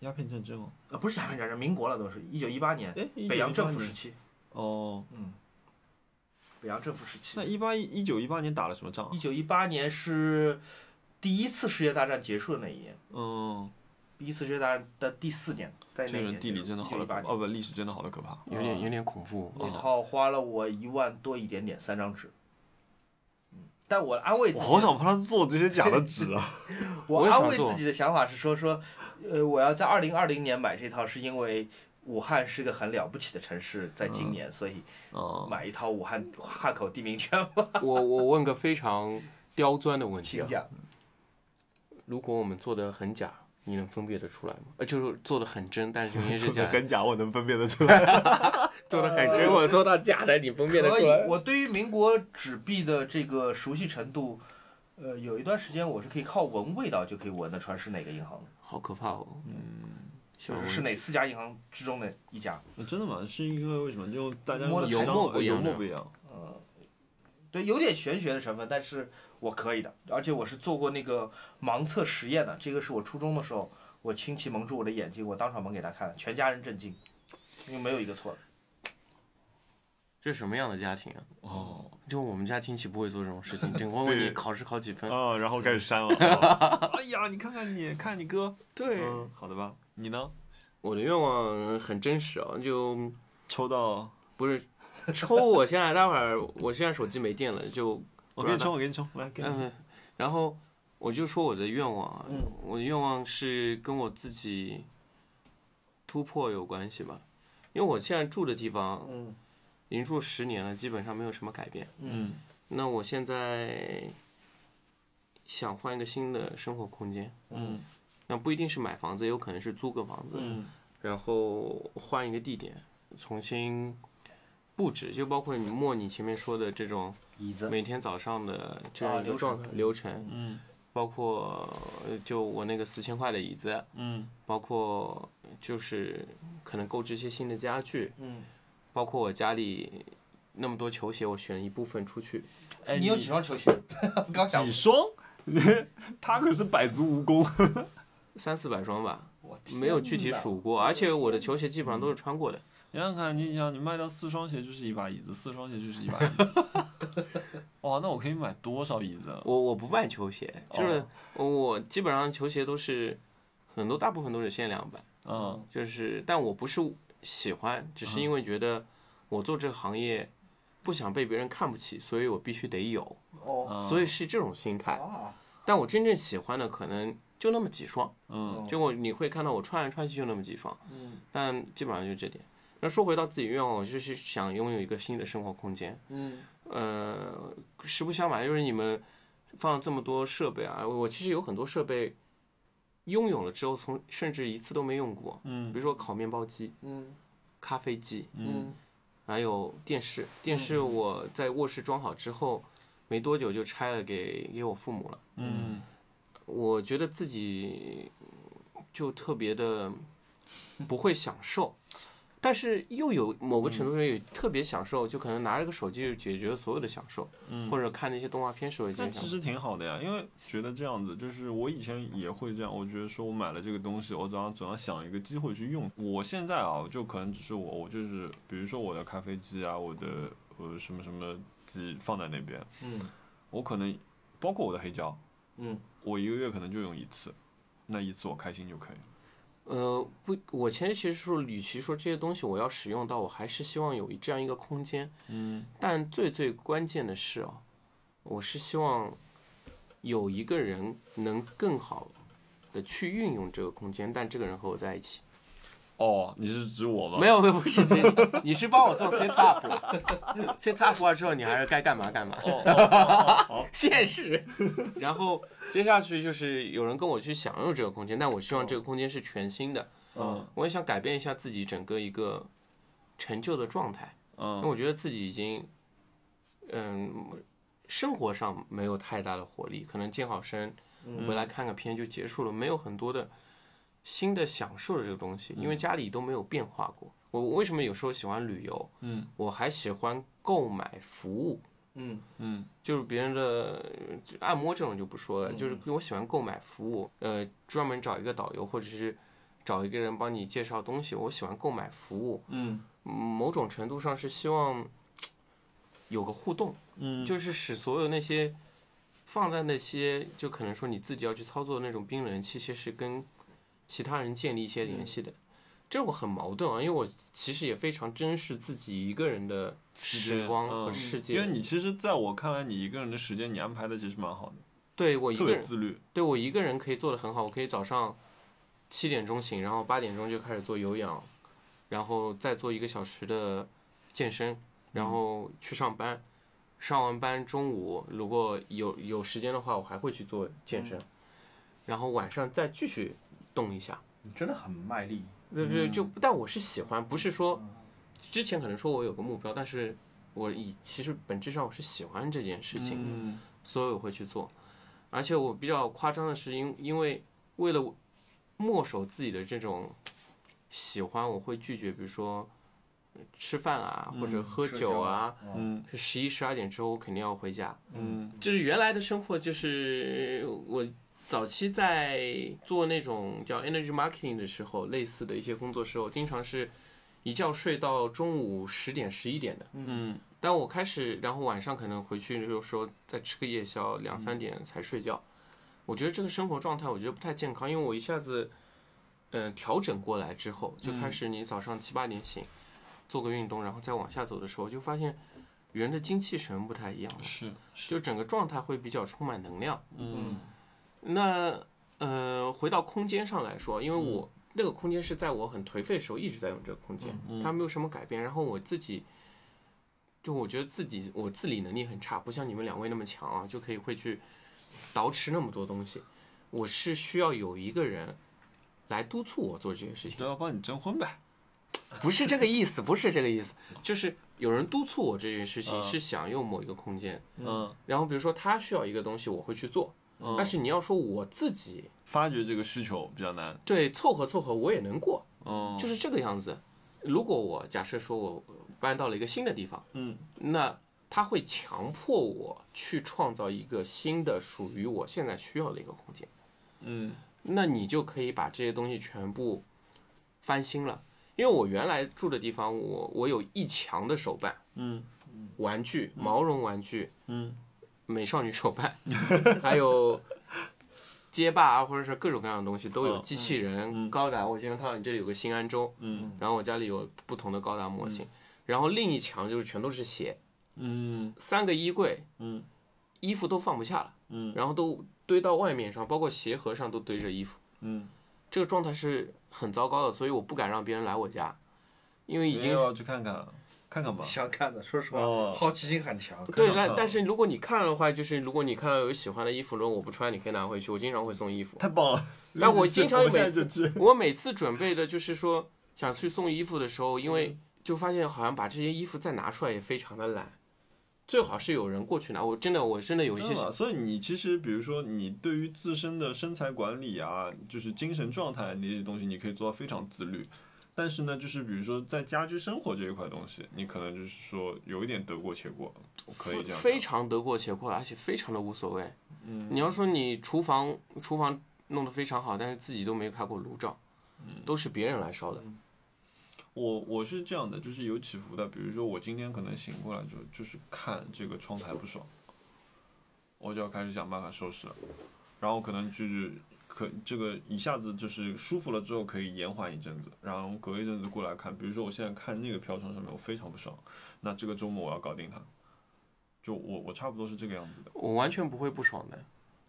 鸦片战争哦。呃，不是鸦片战争，民国了都是，一九一八年，哎，北洋政府时期，哦，嗯，北洋政府时期那。一八一一九一八年打了什么仗啊一？九一八年是第一次世界大战结束的那一年，嗯，第一次世界大战的第四年，在那这个一年人地理真的好的可怕，哦不，历史真的好的可怕。有点有点恐怖。那套花了我一万多一点点，三张纸。嗯，但我安慰自己，我好想帮他做这些假的纸啊！我安慰自己的想法是说说，呃，我要在二零二零年买这套，是因为武汉是个很了不起的城市，在今年，所以哦，买一套武汉汉口地名券吧。我我问个非常刁钻的问题啊，如果我们做的很假，你能分辨得出来吗？呃，就是做的很真，但是明明是 假的，很假，我能分辨得出来。做的很真，我做到假的，你分辨得出来，？我对于民国纸币的这个熟悉程度，呃，有一段时间我是可以靠闻味道就可以闻得出来是哪个银行的，好可怕哦！嗯，就是是哪四家银行之中的一家。真的吗？是因为为什么？就大家摸得油墨不一样油墨不一样。对，有点玄学的成分，但是我可以的，而且我是做过那个盲测实验的，这个是我初中的时候，我亲戚蒙住我的眼睛，我当场蒙给他看，全家人震惊，因为没有一个错的。这是什么样的家庭啊？哦，就我们家亲戚不会做这种事情，只会问你对考试考几分。啊，然后开始删了。哎呀，你看看你，看你哥。对，嗯，好的吧？你呢？我的愿望很真实啊，就抽到，不是 抽。我现在待会儿，我现在手机没电了，就我给你充，我给你充，来给你。嗯，然后我就说我的愿望啊，嗯我的愿望是跟我自己突破有关系吧，因为我现在住的地方嗯已经住十年了，基本上没有什么改变。嗯那我现在想换一个新的生活空间，嗯那不一定是买房子，也有可能是租个房子，嗯然后换一个地点，重新布置，就包括你莫你前面说的这种椅子，每天早上的这样一个状态程流程，嗯包括呃就我那个四千块的椅子，嗯包括就是可能购置一些新的家具，嗯，包括我家里那么多球鞋，我选一部分出去。哎，你有几双球鞋？刚想几，双？他可是百足蜈蚣。三四百双吧，没有具体数过，而且我的球鞋基本上都是穿过的。你想想看，你想你卖掉四双鞋就是一把椅子，四双鞋就是一把椅子。哇，那我可以买多少椅子？啊我我不卖球鞋，就是哦我基本上球鞋都是很多大部分都是限量版，嗯就是但我不是喜欢，只是因为觉得我做这个行业不想被别人看不起，所以我必须得有，哦嗯，所以是这种心态。啊，但我真正喜欢的可能就那么几双，嗯就我你会看到我穿来穿去就那么几双，嗯但基本上就这点。那说回到自己愿望，我就是想拥有一个新的生活空间。嗯呃，实不相瞒，就是你们放了这么多设备啊，我其实有很多设备拥有了之后，从甚至一次都没用过。嗯比如说烤面包机、嗯咖啡机，嗯还有电视。电视我在卧室装好之后，没多久就拆了给给我父母了。嗯我觉得自己就特别的不会享受，但是又有某个程度上也特别享受，就可能拿着个手机就解决了所有的享受，嗯或者看那些动画片时候也其实挺好的呀，因为觉得这样子，就是我以前也会这样，我觉得说我买了这个东西，我总要总要想一个机会去用。我现在啊，就可能只是我，我就是比如说我的咖啡机啊，我的呃什么什么机放在那边，嗯我可能包括我的黑胶，嗯我一个月可能就用一次，那一次我开心就可以。呃，不，我前其实说，与其说这些东西我要使用到，我还是希望有这样一个空间。嗯但最最关键的是啊，我是希望有一个人能更好的去运用这个空间，但这个人和我在一起。哦，你是指我吗？没有，没有，不是你，你是帮我做 set up，set up 完之后你还是该干嘛干嘛，哦 现实。然后接下去就是有人跟我去享用这个空间，但我希望这个空间是全新的，嗯。我也想改变一下自己整个一个成就的状态，嗯。因为嗯我觉得自己已经，嗯，生活上没有太大的活力，可能健好身，回来看个片就结束了，没有很多的新的享受的这个东西，因为家里都没有变化过。我我为什么有时候喜欢旅游？嗯，我还喜欢购买服务，嗯。嗯。就是别人的呃按摩这种就不说了，就是我喜欢购买服务，呃，专门找一个导游或者是找一个人帮你介绍东西，我喜欢购买服务，嗯。嗯某种程度上是希望有个互动，嗯，就是使所有那些放在那些就可能说你自己要去操作的那种冰冷器械是跟其他人建立一些联系的。这我很矛盾啊，因为我其实也非常珍视自己一个人的时光和嗯世界。因为你其实在我看来，你一个人的时间你安排的其实蛮好的，对我一个人，自律。对我一个人可以做的很好，我可以早上七点钟醒，然后八点钟就开始做有氧，然后再做一个小时的健身，然后去上班。上完班中午如果有有时间的话，我还会去做健身，然后晚上再继续动一下。你真的很卖力。对对，就但我是喜欢，不是说之前可能说我有个目标，但是我以其实本质上我是喜欢这件事情。嗯所以我会去做。而且我比较夸张的是因，因为为了墨守自己的这种喜欢，我会拒绝，比如说呃吃饭啊，或者喝酒啊，嗯是十一十二点之后我肯定要回家。嗯就是原来的生活，就是我早期在做那种叫 energy marketing 的时候，类似的一些工作时候，经常是一觉睡到中午十点十一点的。嗯但我开始，然后晚上可能回去就是说再吃个夜宵，两三点才睡觉。我觉得这个生活状态我觉得不太健康，因为我一下子，嗯、调整过来之后，就开始你早上七八点醒，做个运动，然后再往下走的时候，就发现人的精气神不太一样了，是就整个状态会比较充满能量。嗯那呃，回到空间上来说，因为我、那个空间是在我很颓废的时候一直在用这个空间，它没有什么改变。然后我自己，就我觉得自己我自理能力很差，不像你们两位那么强啊，就可以会去捯饬那么多东西。我是需要有一个人来督促我做这些事情都，要帮你征婚呗。不是这个意思，不是这个意思，就是有人督促我这件事情，嗯是想用某一个空间。嗯然后比如说他需要一个东西，我会去做。但是你要说我自己发掘这个需求比较难。对凑合凑合，我也能过。嗯就是这个样子。如果我假设说我搬到了一个新的地方，嗯那他会强迫我去创造一个新的属于我现在需要的一个空间。嗯那你就可以把这些东西全部翻新了。因为我原来住的地方，我我有一墙的手办、嗯玩具、毛绒玩具、嗯美少女手办，还有街霸啊，或者是各种各样的东西都有。嗯机器人、高达，我今天看到你这里有个新安州，嗯。然后我家里有不同的高达模型，然后另一墙就是全都是鞋，嗯。三个衣柜，嗯。衣服都放不下了，嗯。然后都堆到外面上，包括鞋盒上都堆着衣服，嗯，这个状态是很糟糕的，所以我不敢让别人来我家，因为已经要去看看看看吧。想看的，说实话，哦好奇心很强。对，但但是如果你看了的话，就是如果你看到有喜欢的衣服，如果我不穿，你可以拿回去，我经常会送衣服。太棒了！但我 经常我现每次在就去。我每次准备的就是说想去送衣服的时候，因为就发现好像把这些衣服再拿出来也非常的懒，最好是有人过去拿。我真的我真的有一些真的所以你其实，比如说你对于自身的身材管理啊，就是精神状态那些东西，你可以做到非常自律。但是呢，就是比如说在家居生活这一块东西，你可能就是说有一点得过且过，我可以这样非。常得过且过，而且非常的无所谓。嗯你要说你厨房厨房弄得非常好，但是自己都没开过炉灶，嗯都是别人来烧的。我我是这样的，就是有起伏的。比如说我今天可能醒过来就就是看这个窗台不爽，我就要开始想办法收拾了，然后可能就是可这个一下子就是舒服了之后可以延缓一阵子，然后隔一阵子过来看，比如说我现在看那个飘窗上面我非常不爽，那这个周末我要搞定它，就我我差不多是这个样子的。我完全不会不爽的。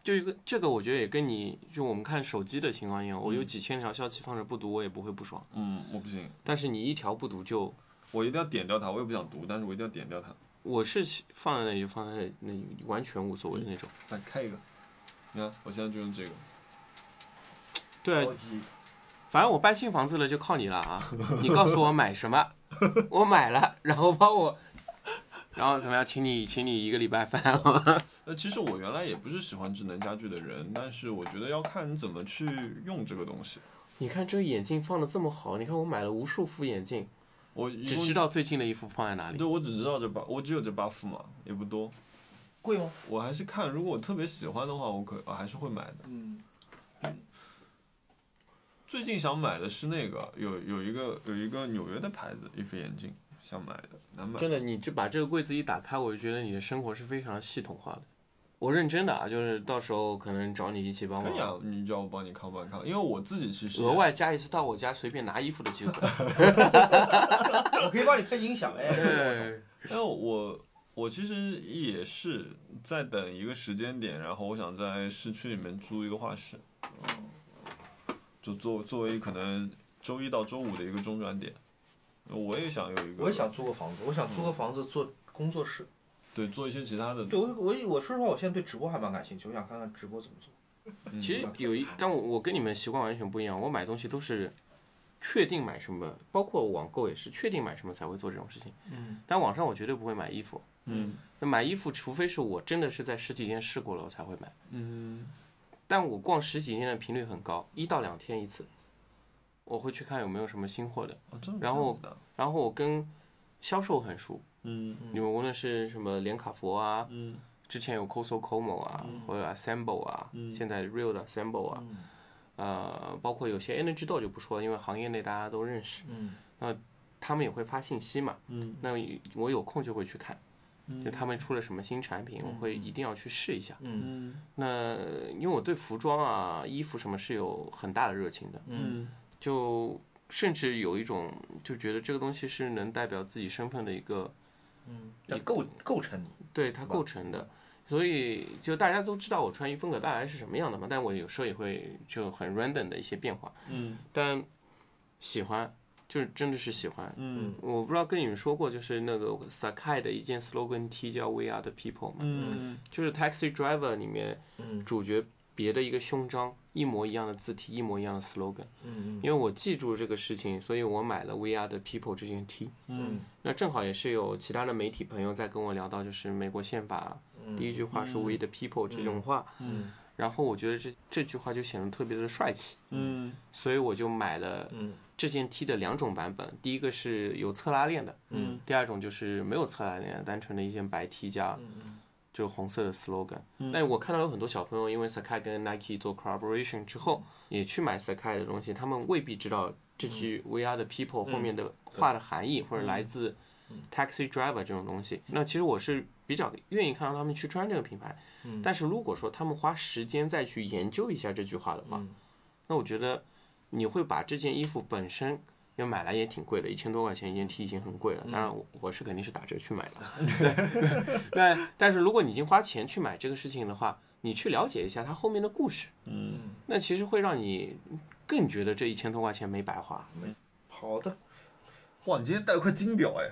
就一个这个，我觉得也跟你就我们看手机的情况一样，我有几千条消息放着不读，我也不会不爽。嗯，我不行，但是你一条不读就，我一定要点掉它，我也不想读，但是我一定要点掉它。我是放在那里就放在那里，完全无所谓的那种。来开一个，你看我现在就用这个。对反正我搬新房子了，就靠你了啊！你告诉我买什么，我买了，然后帮我然后怎么样，请你请你一个礼拜饭好吗？呃，其实我原来也不是喜欢智能家居的人，但是我觉得要看你怎么去用这个东西。你看这个眼镜放的这么好，你看我买了无数副眼镜，我只知道最近的一副放在哪里。对，我只知道这八，我只有这八副嘛，也不多。贵吗？我还是看，如果我特别喜欢的话，我可我还是会买的。嗯，最近想买的是那个，有有一个有一个纽约的牌子一副眼镜，想买的，难买。真的，你这把这个柜子一打开，我就觉得你的生活是非常系统化的。我认真的啊，就是到时候可能找你一起帮忙可以啊忙，，你叫我帮你看，帮你看，因为我自己其实额外加一次到我家随便拿衣服的机会。我可以帮你配音响哎。对，因为我我其实也是在等一个时间点，然后我想在市区里面租一个画室，就作作为可能周一到周五的一个中转点。我也想有一个，我也想租个房子，我想租个房子做工作室。对做一些其他的，对，我我我说实话，我现在对直播还蛮感兴趣，我想看看直播怎么做。嗯其实有一，但我我跟你们习惯完全不一样，我买东西都是确定买什么，包括网购也是确定买什么才会做这种事情。嗯，但网上我绝对不会买衣服。嗯那买衣服，除非是我真的是在实体店试过了，我才会买。嗯但我逛实体店的频率很高，一到两天一次，我会去看有没有什么新货的。哦然后然后我跟销售很熟，嗯你们无论是什么连卡佛啊，嗯之前有 Coso Como 啊，或者 Assemble 啊，嗯现在 Real 的 Assemble 啊，呃，包括有些 Energy Door 就不说了，因为行业内大家都认识，嗯。那他们也会发信息嘛，嗯那我有空就会去看，嗯就他们出了什么新产品，我会一定要去试一下。嗯。嗯那因为我对服装啊、衣服什么是有很大的热情的，嗯。就甚至有一种就觉得这个东西是能代表自己身份的一个，嗯，要构构成你。对它构成的。所以就大家都知道我穿衣风格大概是什么样的嘛，但我有时候也会就很 random 的一些变化，嗯。但喜欢就是真的是喜欢。嗯。我不知道跟你们说过，就是那个 Sakai 的一件 slogan T 叫 We Are the People 嘛，嗯。就是 Taxi Driver 里面嗯。主角别的一个胸章，一模一样的字体，一模一样的 slogan。嗯因为我记住这个事情，所以我买了 We Are the People 这件 T。嗯。那正好也是有其他的媒体朋友在跟我聊到，就是美国宪法第一句话是 We the People 这种话，嗯。然后我觉得这这句话就显得特别的帅气，嗯。所以我就买了嗯这件 T 的两种版本，第一个是有侧拉链的，嗯。第二种就是没有侧拉链，单纯的一件白 T 加就是红色的 slogan。但我看到有很多小朋友因为 Sakai 跟 Nike 做 collaboration 之后，也去买 Sakai 的东西，他们未必知道这句 We Are the People 后面的话的含义，或者来。自 Taxi Driver 这种东西。那其实我是比较愿意看到他们去穿这个品牌，但是如果说他们花时间再去研究一下这句话的话，那我觉得你会把这件衣服本身。因为买来也挺贵的，一千多块钱一件 T 已经很贵了。当然我，我是肯定是打折去买的。但但是如果你已经花钱去买这个事情的话，你去了解一下它后面的故事，嗯那其实会让你更觉得这一千多块钱没白花。好的，哇，你今天带了块金表哎！